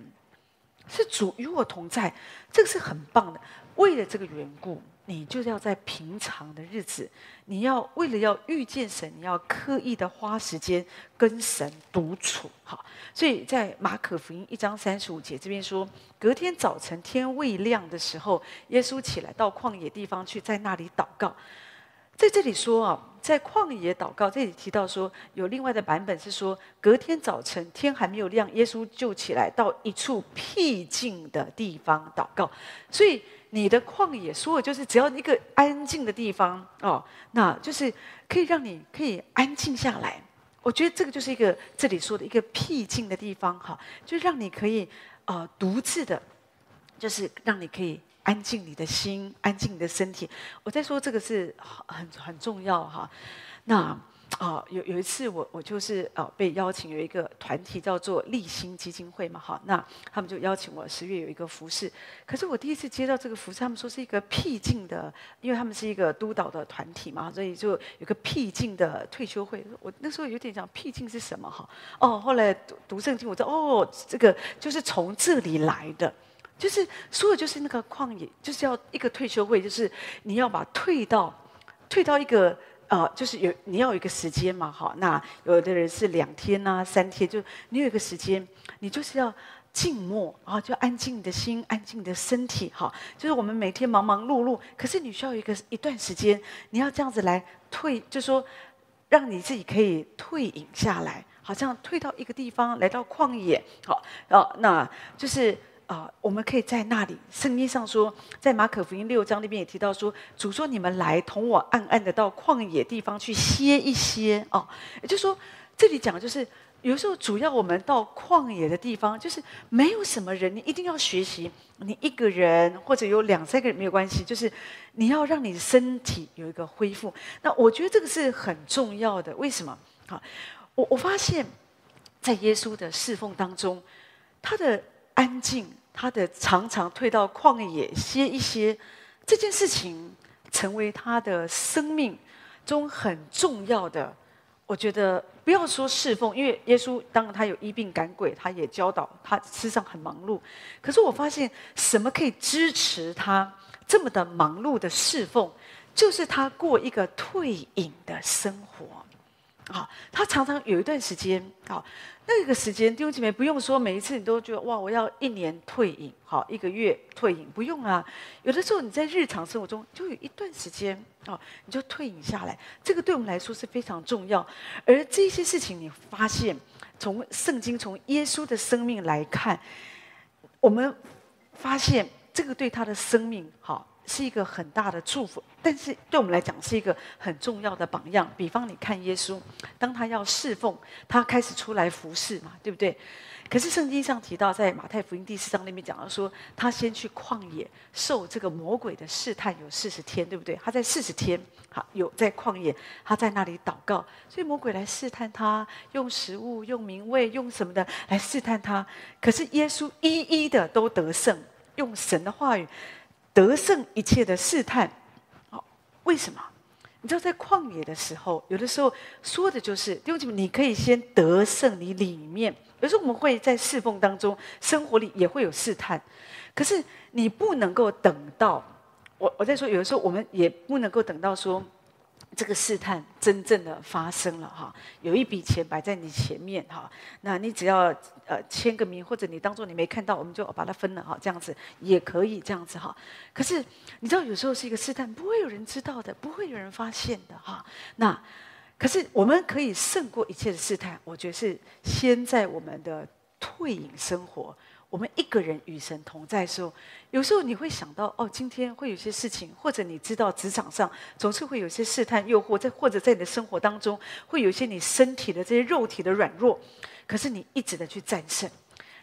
是主与我同在，这个是很棒的。为了这个缘故，你就是要在平常的日子，你要为了要遇见神，你要刻意的花时间跟神独处。好，所以在马可福音一章三十五节这边说，隔天早晨天未亮的时候，耶稣起来到旷野地方去，在那里祷告。在这里说啊，在旷野祷告，这里提到说，有另外的版本是说，隔天早晨天还没有亮，耶稣就起来到一处僻静的地方祷告。所以你的旷野，所有就是只要一个安静的地方哦，那就是可以让你可以安静下来。我觉得这个就是一个这里说的一个僻静的地方，哈，就让你可以啊独自的，就是让你可以。安静你的心，安静你的身体。我在说这个是很很重要哈。那啊，有有一次我我就是啊被邀请有一个团体叫做立新基金会嘛哈。那他们就邀请我十月有一个服饰。可是我第一次接到这个服饰，他们说是一个僻静的，因为他们是一个督导的团体嘛，所以就有个僻静的退休会。我那时候有点想僻静是什么哈？哦，后来读读圣经，我知道哦，这个就是从这里来的。就是说的，就是那个旷野，就是要一个退休会，就是你要把退到，退到一个呃，就是有你要有一个时间嘛，哈。那有的人是两天呐、啊，三天，就你有一个时间，你就是要静默啊，就安静的心，安静的身体，哈。就是我们每天忙忙碌碌，可是你需要一个一段时间，你要这样子来退，就说让你自己可以退隐下来，好像退到一个地方，来到旷野，好，哦，那就是。啊、我们可以在那里。圣经上说，在马可福音六章那边也提到说，主说你们来同我暗暗的到旷野地方去歇一歇哦。也就是说，这里讲就是，有时候主要我们到旷野的地方，就是没有什么人，你一定要学习，你一个人或者有两三个人没有关系，就是你要让你的身体有一个恢复。那我觉得这个是很重要的。为什么？好，我我发现，在耶稣的侍奉当中，他的安静。他的常常退到旷野歇一歇，这件事情成为他的生命中很重要的。我觉得不要说侍奉，因为耶稣当然他有医病赶鬼，他也教导，他事实上很忙碌。可是我发现什么可以支持他这么的忙碌的侍奉，就是他过一个退隐的生活。好，他常常有一段时间，好。那个时间，弟兄姐妹不用说，每一次你都觉得哇，我要一年退隐，好，一个月退隐，不用啊。有的时候你在日常生活中就有一段时间，哦，你就退隐下来，这个对我们来说是非常重要。而这些事情，你发现从圣经、从耶稣的生命来看，我们发现这个对他的生命，好。是一个很大的祝福，但是对我们来讲是一个很重要的榜样。比方你看耶稣，当他要侍奉，他开始出来服侍嘛，对不对？可是圣经上提到，在马太福音第四章那边讲到说，他先去旷野受这个魔鬼的试探，有四十天，对不对？他在四十天，好，有在旷野，他在那里祷告，所以魔鬼来试探他，用食物、用名位、用什么的来试探他。可是耶稣一一的都得胜，用神的话语。得胜一切的试探，好，为什么？你知道，在旷野的时候，有的时候说的就是，弟兄姐妹，你可以先得胜，你里面有时候我们会在侍奉当中，生活里也会有试探，可是你不能够等到我，我在说，有的时候我们也不能够等到说。这个试探真正的发生了哈，有一笔钱摆在你前面哈，那你只要呃签个名，或者你当做你没看到，我们就把它分了哈，这样子也可以这样子哈。可是你知道有时候是一个试探，不会有人知道的，不会有人发现的哈。那可是我们可以胜过一切的试探，我觉得是先在我们的退隐生活。我们一个人与神同在的时候，有时候你会想到哦，今天会有些事情，或者你知道职场上总是会有些试探、诱惑，在或者在你的生活当中会有一些你身体的这些肉体的软弱，可是你一直的去战胜。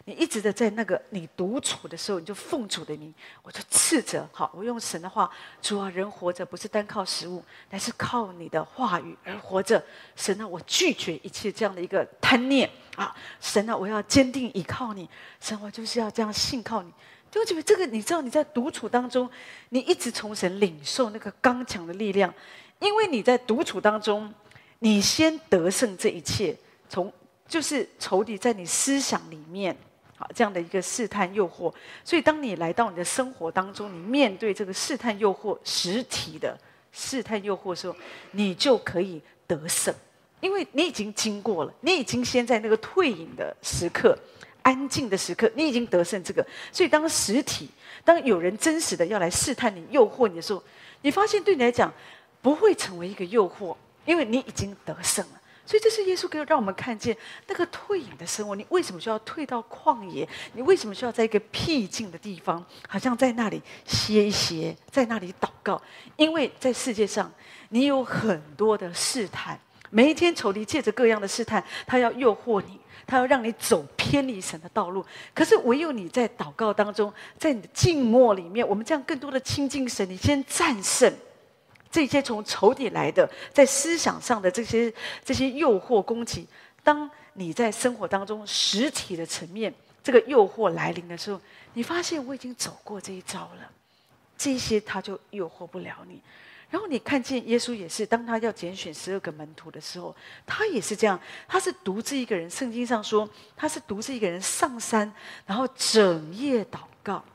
你一直的在那个你独处的时候，你就奉主的名，我就斥责。好，我用神的话，主啊，人活着不是单靠食物，乃是靠你的话语而活着。神啊，我拒绝一切这样的一个贪念啊！神啊，我要坚定依靠你。神，我就是要这样信靠你。就觉得这个，你知道你在独处当中，你一直从神领受那个刚强的力量，因为你在独处当中，你先得胜这一切，从就是仇敌在你思想里面。好，这样的一个试探诱惑。所以，当你来到你的生活当中，你面对这个试探诱惑实体的试探诱惑的时候，你就可以得胜，因为你已经经过了，你已经先在那个退隐的时刻、安静的时刻，你已经得胜这个。所以，当实体，当有人真实的要来试探你、诱惑你的时候，你发现对你来讲不会成为一个诱惑，因为你已经得胜了。所以这是耶稣给让我们看见那个退隐的生活。你为什么需要退到旷野？你为什么需要在一个僻静的地方，好像在那里歇一歇，在那里祷告？因为在世界上，你有很多的试探，每一天仇敌借着各样的试探，他要诱惑你，他要让你走偏离神的道路。可是唯有你在祷告当中，在你的静默里面，我们这样更多的亲近神，你先战胜。这些从仇敌来的，在思想上的这些这些诱惑攻击，当你在生活当中实体的层面，这个诱惑来临的时候，你发现我已经走过这一招了，这些他就诱惑不了你。然后你看见耶稣也是，当他要拣选十二个门徒的时候，他也是这样，他是独自一个人。圣经上说，他是独自一个人上山，然后整夜祷告。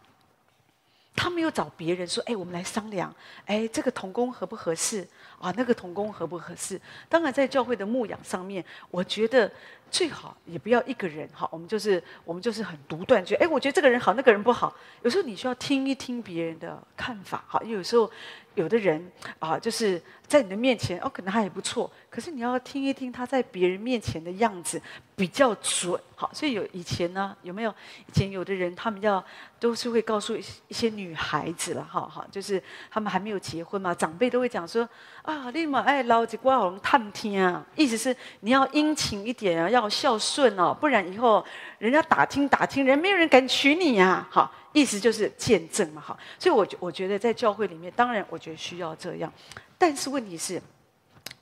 他没有找别人说：“哎，我们来商量，哎，这个童工合不合适啊？那个童工合不合适？”当然，在教会的牧养上面，我觉得最好也不要一个人哈。我们就是我们就是很独断，觉得哎，我觉得这个人好，那个人不好。有时候你需要听一听别人的看法哈。因为有时候有的人啊，就是在你的面前哦，可能他也不错，可是你要听一听他在别人面前的样子比较准。好，所以有以前呢，有没有以前有的人他们要。都是会告诉一些女孩子了，哈哈，就是他们还没有结婚嘛，长辈都会讲说啊，你们爱捞几瓜红探听啊，意思是你要殷勤一点啊，要孝顺哦，不然以后人家打听打听，人没有人敢娶你呀，好，意思就是见证嘛，好，所以我我觉得在教会里面，当然我觉得需要这样，但是问题是，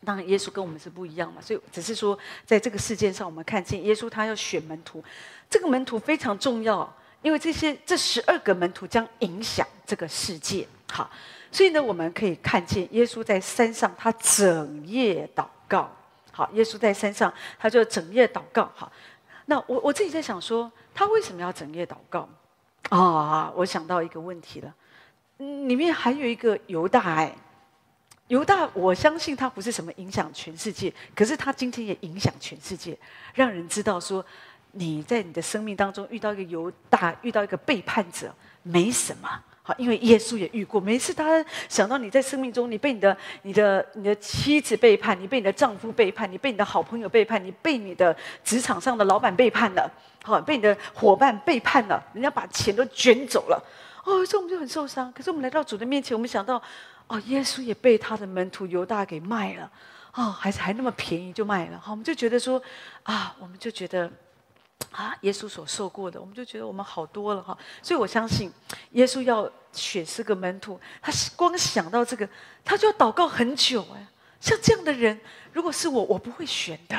当然耶稣跟我们是不一样嘛，所以只是说在这个世界上，我们看见耶稣他要选门徒，这个门徒非常重要。因为这些这十二个门徒将影响这个世界，好，所以呢，我们可以看见耶稣在山上，他整夜祷告，好，耶稣在山上，他就整夜祷告，好，那我我自己在想说，他为什么要整夜祷告？啊、哦，我想到一个问题了，里面还有一个犹大，哎，犹大，我相信他不是什么影响全世界，可是他今天也影响全世界，让人知道说。你在你的生命当中遇到一个犹大，遇到一个背叛者，没什么，好，因为耶稣也遇过。每次他想到你在生命中，你被你的、你的、你的妻子背叛，你被你的丈夫背叛，你被你的好朋友背叛，你被你的职场上的老板背叛了，好，被你的伙伴背叛了，人家把钱都卷走了，哦，所以我们就很受伤。可是我们来到主的面前，我们想到，哦，耶稣也被他的门徒犹大给卖了，哦，还是还那么便宜就卖了，好，我们就觉得说，啊，我们就觉得。啊，耶稣所受过的，我们就觉得我们好多了哈。所以我相信，耶稣要选十个门徒，他光想到这个，他就要祷告很久哎。像这样的人，如果是我，我不会选的。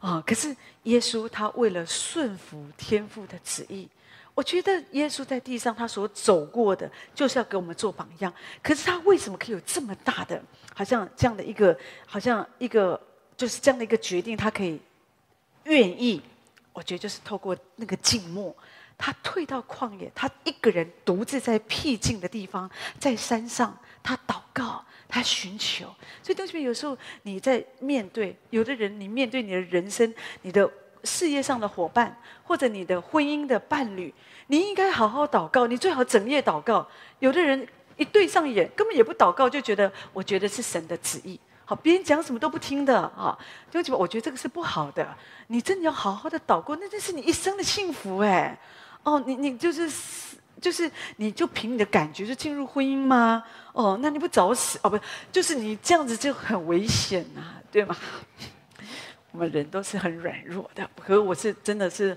啊，可是耶稣他为了顺服天父的旨意，我觉得耶稣在地上他所走过的，就是要给我们做榜样。可是他为什么可以有这么大的，好像这样的一个，好像一个就是这样的一个决定，他可以愿意。我觉得就是透过那个静默，他退到旷野，他一个人独自在僻静的地方，在山上，他祷告，他寻求。所以，同学们，有时候你在面对有的人，你面对你的人生、你的事业上的伙伴，或者你的婚姻的伴侣，你应该好好祷告。你最好整夜祷告。有的人一对上眼，根本也不祷告，就觉得我觉得是神的旨意。好，别人讲什么都不听的啊！就基本，我觉得这个是不好的。你真的要好好的祷告，那这是你一生的幸福哎！哦，你你就是就是，你就凭你的感觉就进入婚姻吗？哦，那你不找死哦？不，就是你这样子就很危险呐、啊，对吗？我们人都是很软弱的，可是我是真的是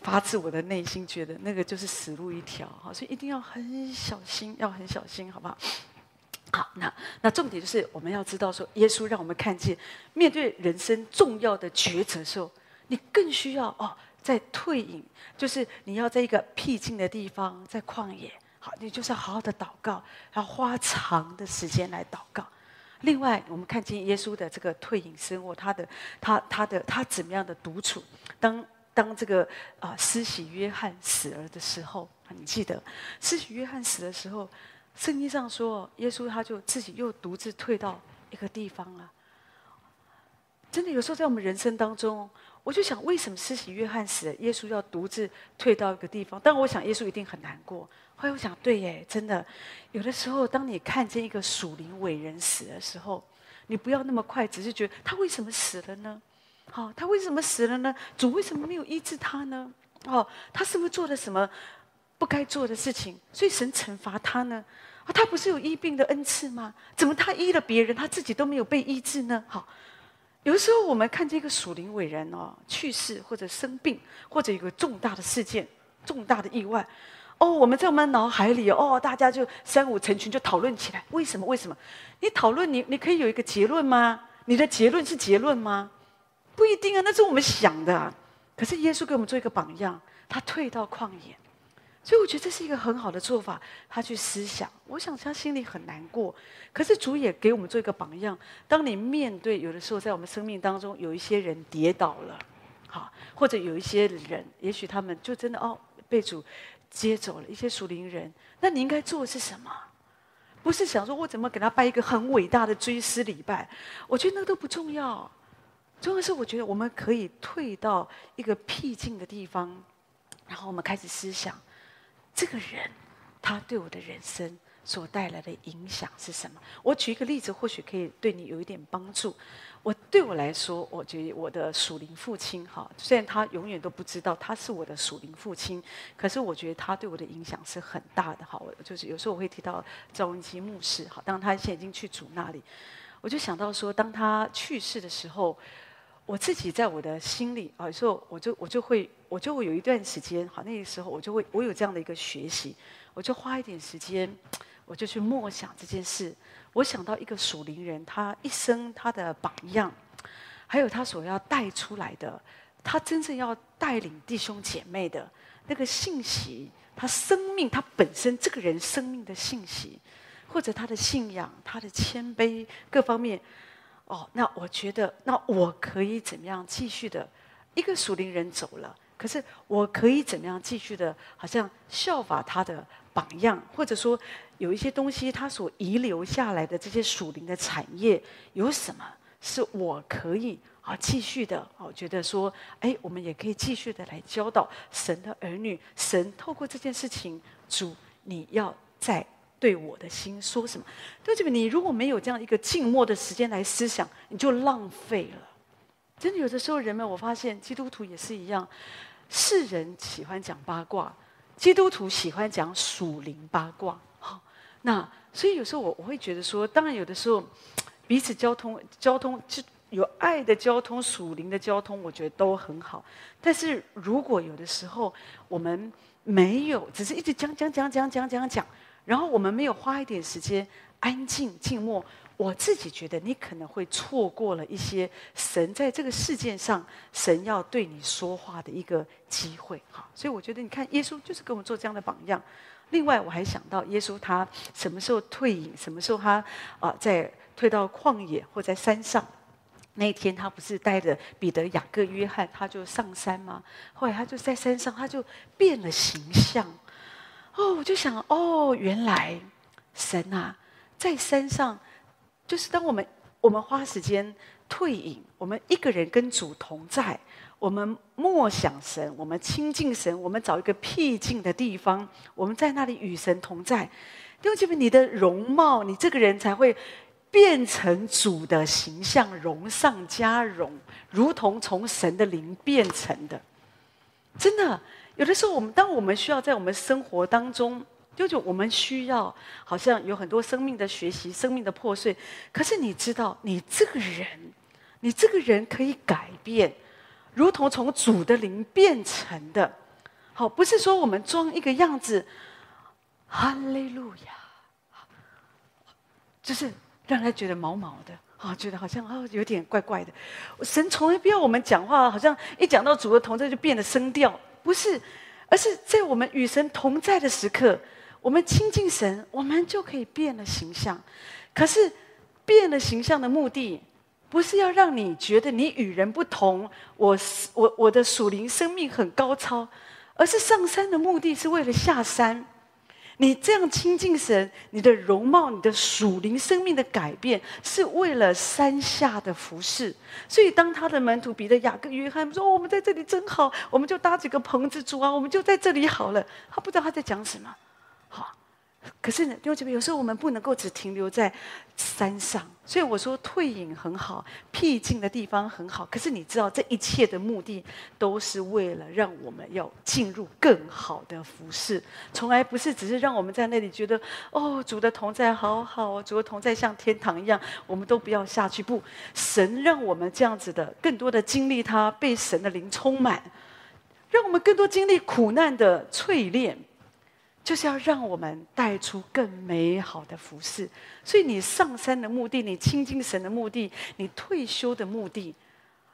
发自我的内心觉得那个就是死路一条哈，所以一定要很小心，要很小心，好不好？好，那那重点就是我们要知道说，耶稣让我们看见，面对人生重要的抉择的时候，你更需要哦，在退隐，就是你要在一个僻静的地方，在旷野，好，你就是要好好的祷告，要花长的时间来祷告。另外，我们看见耶稣的这个退隐生活，他的他他的他怎么样的独处？当当这个啊施洗约翰死了的时候，你记得施洗约翰死的时候，圣经上说，耶稣他就自己又独自退到一个地方了。真的，有时候在我们人生当中，我就想，为什么施洗约翰死了，耶稣要独自退到一个地方？但我想，耶稣一定很难过。后来我想，对耶，真的，有的时候，当你看见一个属灵伟人死的时候，你不要那么快，只是觉得他为什么死了呢？好，他为什么死了呢？主为什么没有医治他呢？哦，他是不是做了什么不该做的事情，所以神惩罚他呢？他不是有医病的恩赐吗？怎么他医了别人，他自己都没有被医治呢？好。有的时候，我们看这个属灵伟人哦，去世或者生病，或者有个重大的事件、重大的意外，哦，我们在我们脑海里哦，大家就三五成群就讨论起来。为什么？为什么？你讨论，你你可以有一个结论吗？你的结论是结论吗？不一定啊，那是我们想的。可是耶稣给我们做一个榜样，他退到旷野。所以我觉得这是一个很好的做法，他去思想。我想他心里很难过，可是主也给我们做一个榜样。当你面对有的时候，在我们生命当中有一些人跌倒了，好，或者有一些人，也许他们就真的哦被主接走了，一些属灵人，那你应该做的是什么？不是想说我怎么给他拜一个很伟大的追思礼拜？我觉得那个都不重要。重要的是，我觉得我们可以退到一个僻静的地方，然后我们开始思想。这个人，他对我的人生所带来的影响是什么？我举一个例子，或许可以对你有一点帮助。我对我来说，我觉得我的属灵父亲，哈，虽然他永远都不知道他是我的属灵父亲，可是我觉得他对我的影响是很大的。哈，我就是有时候我会提到赵文基牧师，哈，当他现在已经去主那里，我就想到说，当他去世的时候。我自己在我的心里啊，有时候我就我就会我就会有一段时间，好，那个时候我就会我有这样的一个学习，我就花一点时间，我就去默想这件事。我想到一个属灵人，他一生他的榜样，还有他所要带出来的，他真正要带领弟兄姐妹的那个信息，他生命他本身这个人生命的信息，或者他的信仰、他的谦卑各方面。哦，那我觉得，那我可以怎么样继续的？一个属灵人走了，可是我可以怎么样继续的？好像效法他的榜样，或者说有一些东西，他所遗留下来的这些属灵的产业，有什么是我可以啊继续的？我觉得说，哎，我们也可以继续的来教导神的儿女。神透过这件事情，主你要在。对我的心说什么？对这个，你如果没有这样一个静默的时间来思想，你就浪费了。真的，有的时候人们，我发现基督徒也是一样，世人喜欢讲八卦，基督徒喜欢讲属灵八卦。好，那所以有时候我我会觉得说，当然有的时候彼此交通、交通就有爱的交通、属灵的交通，我觉得都很好。但是如果有的时候我们没有，只是一直讲讲讲讲讲讲讲。然后我们没有花一点时间安静静默，我自己觉得你可能会错过了一些神在这个世界上神要对你说话的一个机会哈。所以我觉得你看耶稣就是给我们做这样的榜样。另外我还想到耶稣他什么时候退隐，什么时候他啊、在退到旷野或在山上，那天他不是带着彼得、雅各、约翰，他就上山吗？后来他就在山上，他就变了形象。哦，我就想，哦，原来神啊，在山上，就是当我们我们花时间退隐，我们一个人跟主同在，我们默想神，我们亲近神，我们找一个僻静的地方，我们在那里与神同在，因为这边你的容貌，你这个人才会变成主的形象，荣上加荣，如同从神的灵变成的，真的。有的时候，我们当我们需要在我们生活当中，就是我们需要，好像有很多生命的学习、生命的破碎。可是你知道，你这个人，你这个人可以改变，如同从主的灵变成的。好，不是说我们装一个样子，哈利路亚，就是让他觉得毛毛的，啊，觉得好像啊有点怪怪的。神从来不要我们讲话，好像一讲到主的同在就变了声调。不是，而是在我们与神同在的时刻，我们亲近神，我们就可以变了形象。可是变了形象的目的，不是要让你觉得你与人不同，我我我的属灵生命很高超，而是上山的目的是为了下山。你这样亲近神，你的容貌、你的属灵生命的改变，是为了山下的服饰。所以，当他的门徒彼得、雅各、约翰说：“，我们在这里真好，我们就搭几个棚子住啊，我们就在这里好了。”他不知道他在讲什么。好。可是呢，弟兄姐妹，有时候我们不能够只停留在山上。所以我说，退隐很好，僻静的地方很好。可是你知道，这一切的目的都是为了让我们要进入更好的服侍，从来不是只是让我们在那里觉得哦，主的同在好好，主的同在像天堂一样，我们都不要下去。不，神让我们这样子的，更多的经历他被神的灵充满，让我们更多经历苦难的淬炼。就是要让我们带出更美好的服饰，所以你上山的目的，你亲近神的目的，你退休的目的，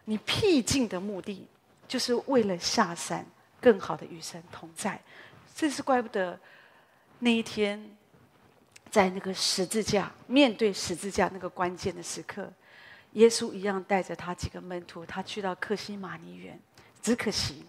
你僻静的目的，就是为了下山，更好的与神同在。这是怪不得那一天，在那个十字架面对十字架那个关键的时刻，耶稣一样带着他几个门徒，他去到克西马尼园，只可惜。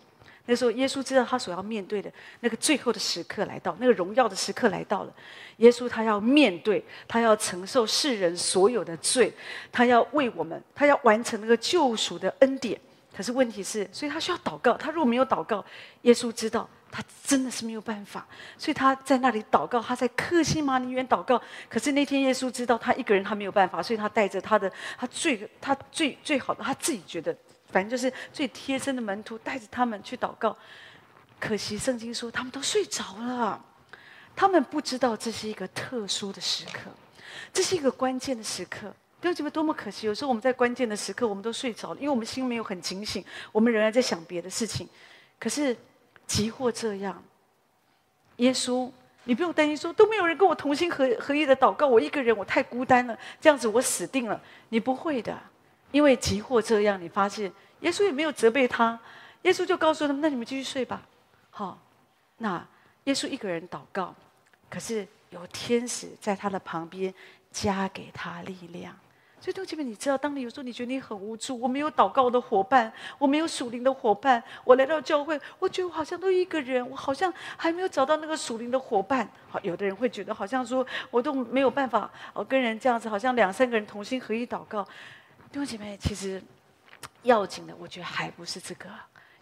那时候，耶稣知道他所要面对的那个最后的时刻来到，那个荣耀的时刻来到了。耶稣他要面对，他要承受世人所有的罪，他要为我们，他要完成那个救赎的恩典。可是问题是，所以他需要祷告。他如果没有祷告，耶稣知道他真的是没有办法，所以他在那里祷告，他在客西马尼园祷告。可是那天耶稣知道他一个人他没有办法，所以他带着他的他最他最最好的他自己觉得。反正就是最贴身的门徒带着他们去祷告，可惜圣经说他们都睡着了，他们不知道这是一个特殊的时刻，这是一个关键的时刻。弟兄姐妹，多么可惜！有时候我们在关键的时刻，我们都睡着了，因为我们心没有很警醒，我们仍然在想别的事情。可是，即或这样，耶稣，你不用担心说都没有人跟我同心合合一的祷告，我一个人我太孤单了，这样子我死定了。你不会的，因为即或这样，你发现。耶稣也没有责备他，耶稣就告诉他们：“那你们继续睡吧。”好，那耶稣一个人祷告，可是有天使在他的旁边加给他力量。所以，弟兄姐妹，你知道，当你有时候你觉得你很无助，我没有祷告的伙伴，我没有属灵的伙伴，我来到教会，我觉得我好像都一个人，我好像还没有找到那个属灵的伙伴。好，有的人会觉得好像说我都没有办法我，跟人这样子，好像两三个人同心合一祷告。弟兄姐妹，其实。要紧的，我觉得还不是这个。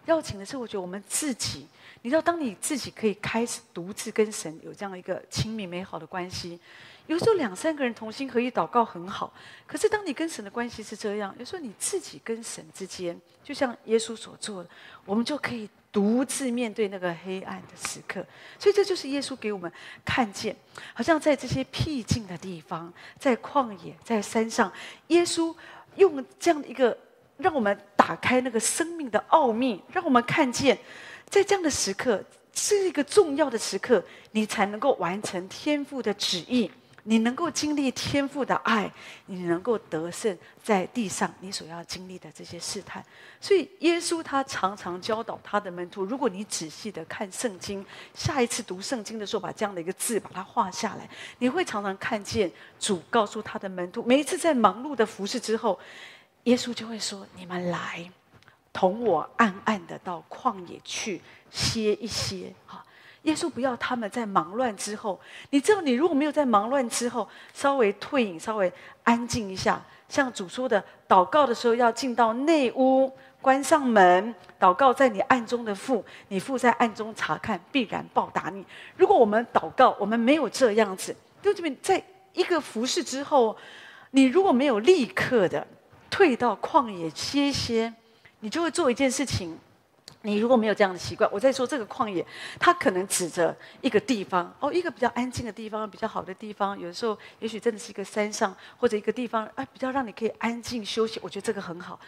要紧的是，我觉得我们自己，你知道，当你自己可以开始独自跟神有这样一个亲密美好的关系，有时候两三个人同心合一祷告很好。可是，当你跟神的关系是这样，有时候你自己跟神之间，就像耶稣所做的，我们就可以独自面对那个黑暗的时刻。所以，这就是耶稣给我们看见，好像在这些僻静的地方，在旷野，在山上，耶稣用这样的一个。让我们打开那个生命的奥秘，让我们看见，在这样的时刻是一个重要的时刻，你才能够完成天父的旨意，你能够经历天父的爱，你能够得胜在地上你所要经历的这些试探。所以，耶稣他常常教导他的门徒，如果你仔细的看圣经，下一次读圣经的时候，把这样的一个字把它画下来，你会常常看见主告诉他的门徒，每一次在忙碌的服侍之后。耶稣就会说：“你们来，同我暗暗的到旷野去歇一歇。”哈，耶稣不要他们在忙乱之后。你知道，你如果没有在忙乱之后稍微退隐、稍微安静一下，像主说的，祷告的时候要进到内屋，关上门，祷告在你暗中的父，你父在暗中查看，必然报答你。如果我们祷告，我们没有这样子，就这边在一个服侍之后，你如果没有立刻的。退到旷野歇歇，你就会做一件事情。你如果没有这样的习惯，我在说这个旷野，它可能指着一个地方哦，一个比较安静的地方，比较好的地方。有的时候，也许真的是一个山上或者一个地方，哎，比较让你可以安静休息。我觉得这个很好。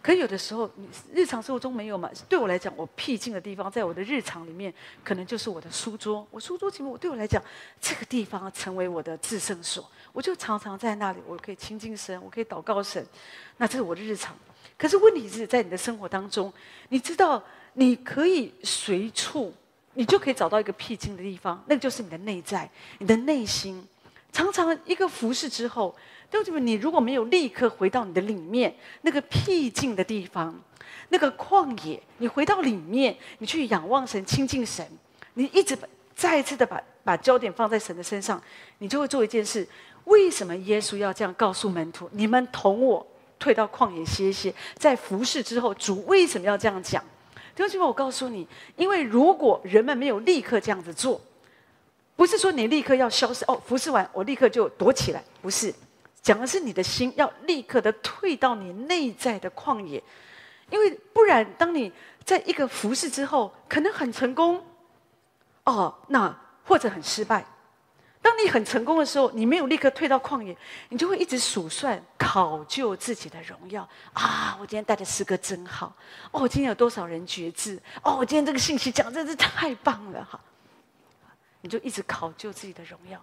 可有的时候，你日常生活中没有嘛？对我来讲，我僻静的地方，在我的日常里面，可能就是我的书桌。我书桌，其实我对我来讲，这个地方成为我的至圣所。我就常常在那里，我可以亲近神，我可以祷告神。那这是我的日常。可是问题是在你的生活当中，你知道，你可以随处，你就可以找到一个僻静的地方，那个就是你的内在，你的内心。常常一个服侍之后，弟兄姊妹，你如果没有立刻回到你的里面那个僻静的地方，那个旷野，你回到里面，你去仰望神、亲近神，你一直再一次的把把焦点放在神的身上，你就会做一件事。为什么耶稣要这样告诉门徒？你们同我退到旷野歇歇，在服侍之后，主为什么要这样讲？弟兄姊妹，我告诉你，因为如果人们没有立刻这样子做，不是说你立刻要消失哦，服侍完我立刻就躲起来，不是，讲的是你的心要立刻的退到你内在的旷野，因为不然，当你在一个服侍之后，可能很成功，哦，那或者很失败。当你很成功的时候，你没有立刻退到旷野，你就会一直数算、考究自己的荣耀啊！我今天带的诗歌真好哦！今天有多少人觉知哦！我今天这个信息讲真是太棒了哈！你就一直考究自己的荣耀。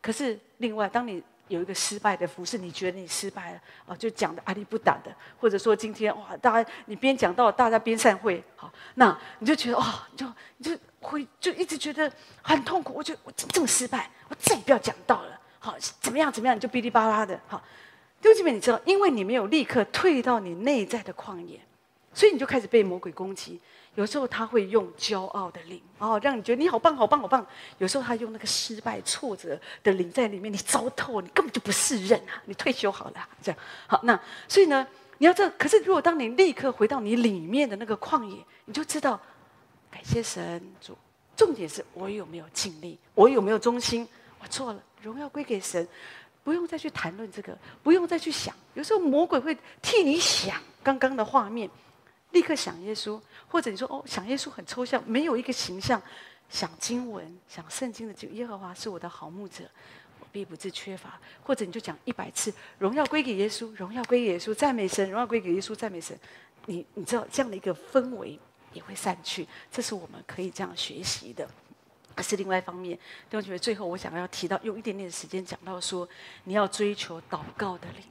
可是另外，当你有一个失败的服饰，你觉得你失败了啊？就讲的阿里不打的，或者说今天哇，大家你边讲到大家边散会，好，那你就觉得哦，你就你就会就一直觉得很痛苦。我觉得我这么失败，我再也不要讲道了。好，怎么样怎么样，你就哔哩吧啦的。好，弟兄姐妹，你知道，因为你没有立刻退到你内在的旷野，所以你就开始被魔鬼攻击。有时候他会用骄傲的灵哦，让你觉得你好棒、好棒、好棒。有时候他用那个失败、挫折的灵在里面，你糟透，你根本就不是人啊！你退休好了，这样好。那所以呢，你要知道，可是如果当你立刻回到你里面的那个旷野，你就知道，感谢神主。重点是我有没有尽力，我有没有忠心。我错了，荣耀归给神，不用再去谈论这个，不用再去想。有时候魔鬼会替你想刚刚的画面。立刻想耶稣，或者你说哦，想耶稣很抽象，没有一个形象。想经文，想圣经的就耶和华是我的好牧者，我必不致缺乏。或者你就讲一百次，荣耀归给耶稣，荣耀归给耶稣，赞美神，荣耀归给耶稣，赞美神。你你知道这样的一个氛围也会散去，这是我们可以这样学习的。可是另外一方面，弟兄姐妹，最后我想要提到，用一点点时间讲到说，你要追求祷告的灵。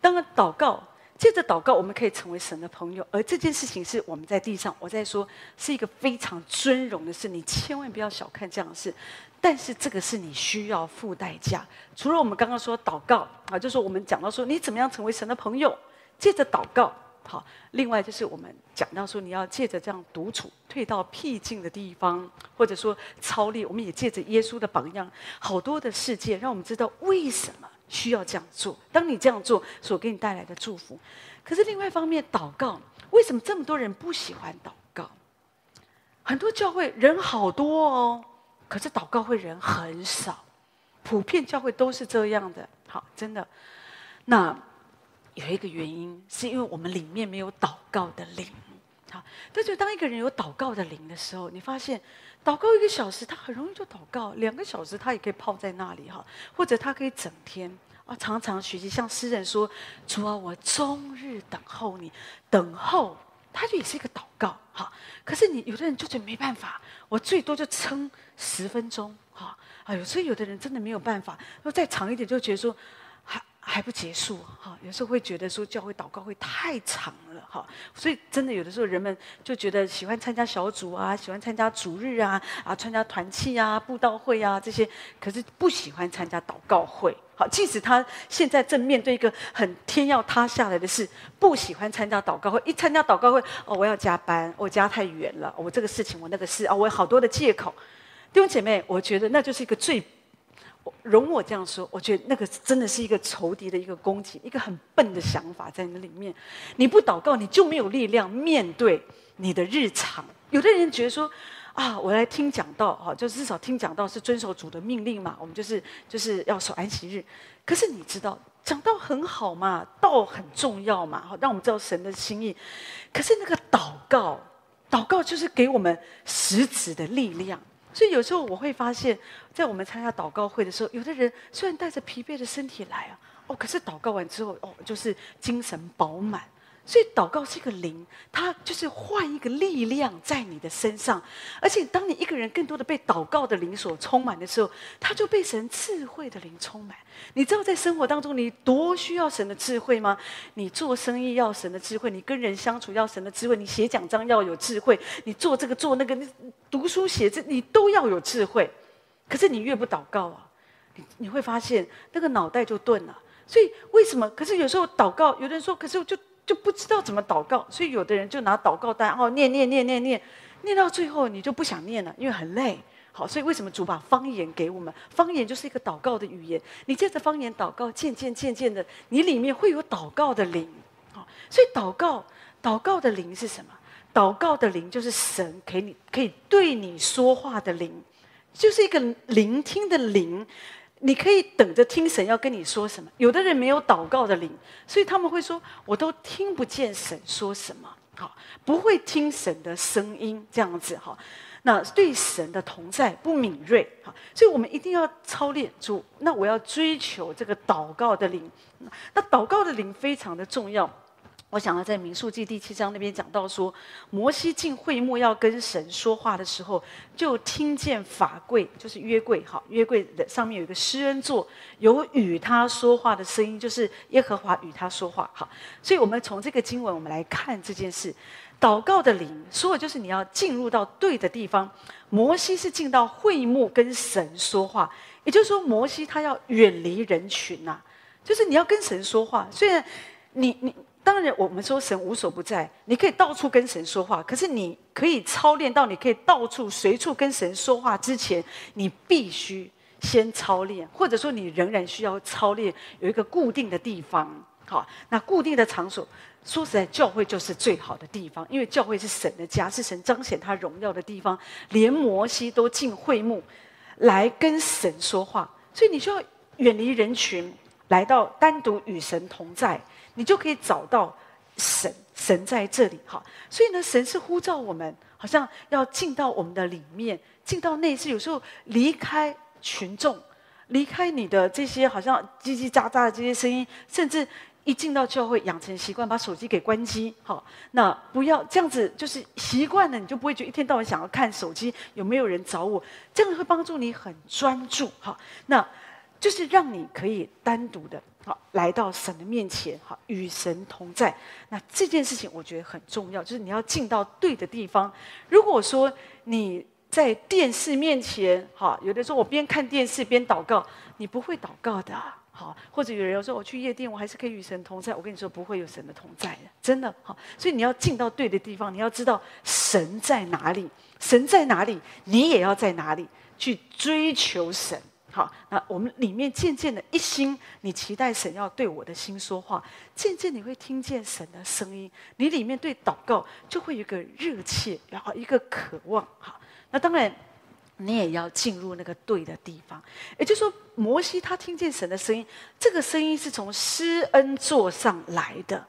当然，祷告。借着祷告，我们可以成为神的朋友，而这件事情是我们在地上，我在说是一个非常尊荣的事，你千万不要小看这样的事。但是这个是你需要付代价。除了我们刚刚说祷告啊，就是我们讲到说你怎么样成为神的朋友，借着祷告好。另外就是我们讲到说你要借着这样独处，退到僻静的地方，或者说操练，我们也借着耶稣的榜样，好多的事件让我们知道为什么。需要这样做。当你这样做，所给你带来的祝福。可是另外一方面，祷告为什么这么多人不喜欢祷告？很多教会人好多哦，可是祷告会人很少。普遍教会都是这样的。好，真的。那有一个原因，是因为我们里面没有祷告的灵。好，但是当一个人有祷告的灵的时候，你发现。祷告一个小时，他很容易就祷告；两个小时，他也可以泡在那里哈，或者他可以整天啊，常常学习。像诗人说：“主啊，我终日等候你，等候。”他就也是一个祷告哈。可是你有的人就觉得没办法，我最多就撑十分钟哈。啊，有时候有的人真的没有办法，说再长一点就觉得说。还不结束哈，有时候会觉得说教会祷告会太长了哈，所以真的有的时候人们就觉得喜欢参加小组啊，喜欢参加主日啊，啊参加团契啊、布道会啊这些，可是不喜欢参加祷告会。好，即使他现在正面对一个很天要塌下来的事，不喜欢参加祷告会，一参加祷告会哦，我要加班，我家太远了，我这个事情我那个事啊，我有好多的借口。弟兄姐妹，我觉得那就是一个最。容我这样说，我觉得那个真的是一个仇敌的一个攻击，一个很笨的想法在那里面。你不祷告，你就没有力量面对你的日常。有的人觉得说，啊，我来听讲道，哈，就至少听讲道是遵守主的命令嘛，我们就是就是要守安息日。可是你知道，讲道很好嘛，道很重要嘛，好，让我们知道神的心意。可是那个祷告，祷告就是给我们实质的力量。所以有时候我会发现，在我们参加祷告会的时候，有的人虽然带着疲惫的身体来啊，哦，可是祷告完之后，哦，就是精神饱满。所以祷告是一个灵，它就是换一个力量在你的身上。而且当你一个人更多的被祷告的灵所充满的时候，他就被神智慧的灵充满。你知道在生活当中你多需要神的智慧吗？你做生意要神的智慧，你跟人相处要神的智慧，你写讲章要有智慧，你做这个做那个，你读书写字你都要有智慧。可是你越不祷告啊，你你会发现那个脑袋就钝了。所以为什么？可是有时候祷告，有的人说，可是我就就不知道怎么祷告。所以有的人就拿祷告单哦，念念念念念，念到最后你就不想念了，因为很累。好，所以为什么主把方言给我们？方言就是一个祷告的语言。你借着方言祷告，渐渐渐渐的，你里面会有祷告的灵。好，所以祷告，祷告的灵是什么？祷告的灵就是神给你可以对你说话的灵，就是一个聆听的灵。你可以等着听神要跟你说什么。有的人没有祷告的灵，所以他们会说：“我都听不见神说什么。”好，不会听神的声音，这样子哈。那对神的同在不敏锐，好，所以我们一定要操练主。那我要追求这个祷告的灵，那祷告的灵非常的重要。我想要在民数记第七章那边讲到说，摩西进会幕要跟神说话的时候，就听见法柜，就是约柜，好，约柜的上面有一个施恩座，有与他说话的声音，就是耶和华与他说话，好。所以我们从这个经文，我们来看这件事。祷告的灵说的就是你要进入到对的地方。摩西是进到会幕跟神说话，也就是说，摩西他要远离人群呐、就是你要跟神说话。虽然你你当然我们说神无所不在，你可以到处跟神说话，可是你可以操练到你可以到处随处跟神说话之前，你必须先操练，或者说你仍然需要操练有一个固定的地方。好，那固定的场所。说实在，教会就是最好的地方，因为教会是神的家，是神彰显他荣耀的地方。连摩西都进会幕来跟神说话，所以你需要远离人群，来到单独与神同在，你就可以找到神。神在这里，哈，所以呢，神是呼召我们，好像要进到我们的里面，进到内室。有时候离开群众，离开你的这些好像叽叽喳喳的这些声音，甚至。一进到教会，养成习惯，把手机给关机。好，那不要这样子，就是习惯了，你就不会觉得一天到晚想要看手机，有没有人找我？这样会帮助你很专注。好，那就是让你可以单独的，好来到神的面前，好与神同在。那这件事情我觉得很重要，就是你要进到对的地方。如果说你在电视面前，哈，有的时候我边看电视边祷告，你不会祷告的。好，或者有人说我去夜店，我还是可以与神同在。我跟你说，不会有神的同在的，真的。好，所以你要进到对的地方，你要知道神在哪里，神在哪里，你也要在哪里去追求神。好，那我们里面渐渐的一心，你期待神要对我的心说话，渐渐你会听见神的声音，你里面对祷告就会有一个热切，然后一个渴望。好，那当然。你也要进入那个对的地方，也就是说，摩西他听见神的声音，这个声音是从施恩座上来的。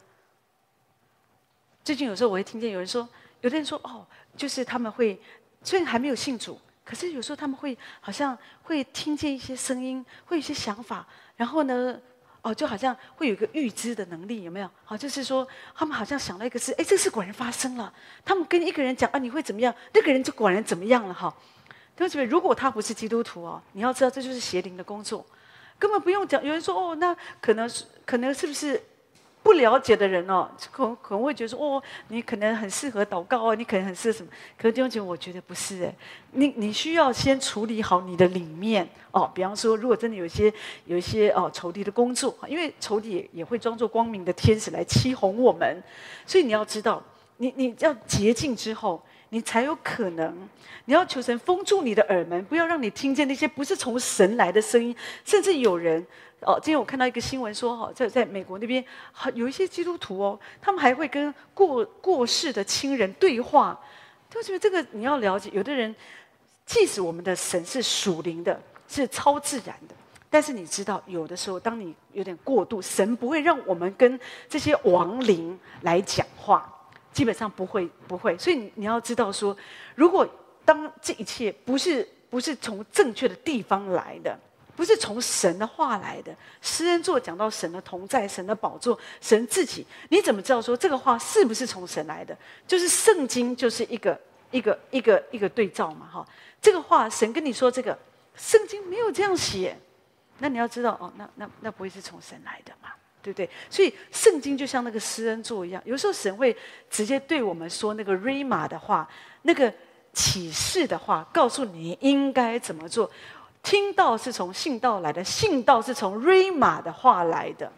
最近有时候我会听见有人说，有的人说哦，就是他们会虽然还没有信主，可是有时候他们会好像会听见一些声音，会有一些想法，然后呢，哦，就好像会有一个预知的能力，有没有？好，就是说他们好像想到一个事，哎，这事果然发生了。他们跟一个人讲啊，你会怎么样？那个人就果然怎么样了，哈。对不起，如果他不是基督徒哦，你要知道这就是邪灵的工作，根本不用讲。有人说哦，那可能是可能是不是不了解的人哦，可可能会觉得说哦，你可能很适合祷告哦，你可能很适合什么？可是弟兄姐妹，我觉得不是哎，你你需要先处理好你的里面哦。比方说，如果真的有些有一些哦仇敌的工作，因为仇敌也也会装作光明的天使来欺哄我们，所以你要知道，你你要洁净之后。你才有可能，你要求神封住你的耳门，不要让你听见那些不是从神来的声音。甚至有人哦，今天我看到一个新闻说，哈，在在美国那边，有一些基督徒哦，他们还会跟过过世的亲人对话。就觉得这个你要了解，有的人即使我们的神是属灵的，是超自然的，但是你知道，有的时候当你有点过度，神不会让我们跟这些亡灵来讲话。基本上不会，不会。所以你要知道说，如果当这一切不是不是从正确的地方来的，不是从神的话来的，诗恩座讲到神的同在、神的宝座、神自己，你怎么知道说这个话是不是从神来的？就是圣经就是一个一个一个一个对照嘛，哈。这个话神跟你说这个，圣经没有这样写，那你要知道哦，那那那不会是从神来的嘛？对不对？所以圣经就像那个诗恩座一样，有时候神会直接对我们说那个瑞玛的话，那个启示的话，告诉你应该怎么做。听道是从信道来的，信道是从瑞玛的话来的。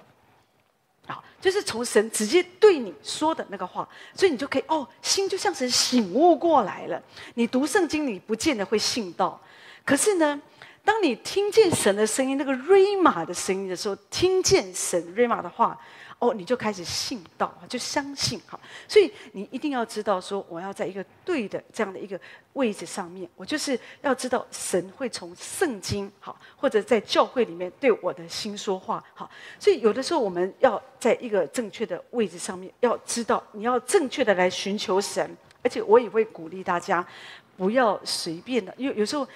啊，就是从神直接对你说的那个话，所以你就可以哦，心就像是醒悟过来了。你读圣经，你不见得会信道，可是呢，当你听见神的声音，那个瑞玛的声音的时候，听见神瑞玛的话。哦，你就开始信道，就相信哈。所以你一定要知道，说我要在一个对的这样的一个位置上面，我就是要知道神会从圣经好，或者在教会里面对我的心说话好。所以有的时候我们要在一个正确的位置上面，要知道你要正确的来寻求神，而且我也会鼓励大家不要随便的，因为有时候。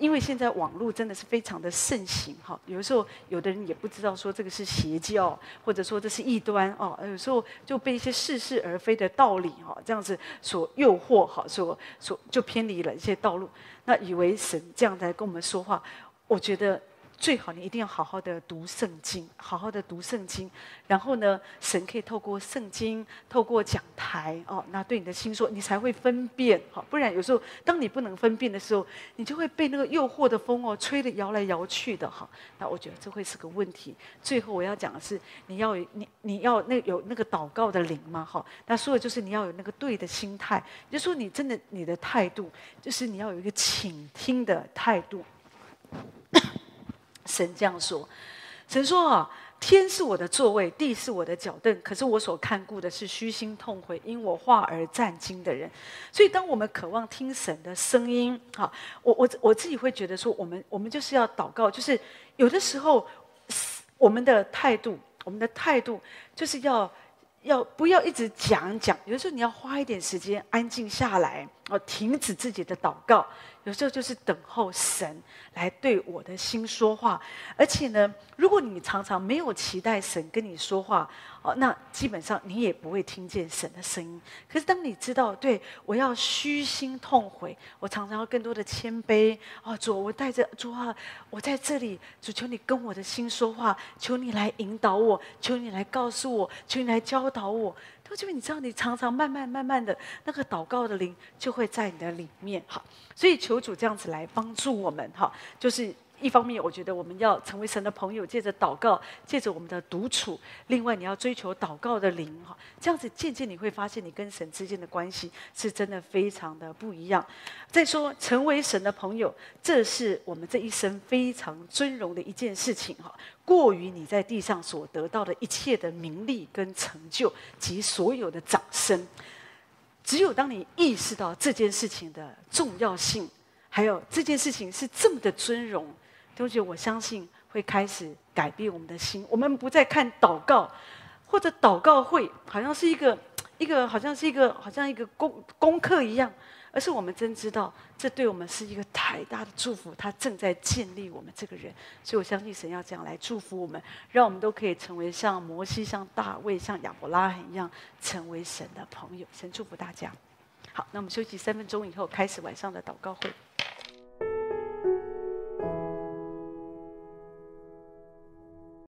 因为现在网络真的是非常的盛行哈，有的时候有的人也不知道说这个是邪教，或者说这是异端哦，有时候就被一些似是而非的道理哈这样子所诱惑哈，所所就偏离了一些道路，那以为神这样在跟我们说话，我觉得。最好你一定要好好的读圣经，好好的读圣经，然后呢，神可以透过圣经，透过讲台哦，那对你的心说，你才会分辨，好，不然有时候当你不能分辨的时候，你就会被那个诱惑的风哦吹得摇来摇去的哈。那我觉得这会是个问题。最后我要讲的是，你要你你要那有那个祷告的灵嘛哈。那说的就是你要有那个对的心态，就说你真的你的态度，就是你要有一个倾听的态度。神这样说：“神说啊，天是我的座位，地是我的脚凳。可是我所看顾的是虚心痛悔、因我话而战惊的人。所以，当我们渴望听神的声音，哈，我我我自己会觉得说，我们我们就是要祷告，就是有的时候，我们的态度，我们的态度就是要要不要一直讲讲？有的时候你要花一点时间安静下来，哦，停止自己的祷告。”有时候就是等候神来对我的心说话，而且呢，如果你常常没有期待神跟你说话，哦，那基本上你也不会听见神的声音。可是当你知道，对，我要虚心痛悔，我常常要更多的谦卑。哦，主，我带着主啊，我在这里，主求你跟我的心说话，求你来引导我，求你来告诉我，求你来教导我。就因为你知道，你常常慢慢慢慢的那个祷告的灵就会在你的里面，好，所以求主这样子来帮助我们，哈，就是。一方面，我觉得我们要成为神的朋友，借着祷告，借着我们的独处；另外，你要追求祷告的灵哈，这样子渐渐你会发现，你跟神之间的关系是真的非常的不一样。再说，成为神的朋友，这是我们这一生非常尊荣的一件事情哈，过于你在地上所得到的一切的名利跟成就及所有的掌声。只有当你意识到这件事情的重要性，还有这件事情是这么的尊荣。同学，我相信会开始改变我们的心。我们不再看祷告，或者祷告会，好像是一个一个，好像是一个，好像一个功功课一样，而是我们真知道，这对我们是一个太大的祝福。他正在建立我们这个人，所以我相信神要这样来祝福我们，让我们都可以成为像摩西、像大卫、像亚伯拉罕一样，成为神的朋友。神祝福大家。好，那我们休息三分钟以后，开始晚上的祷告会。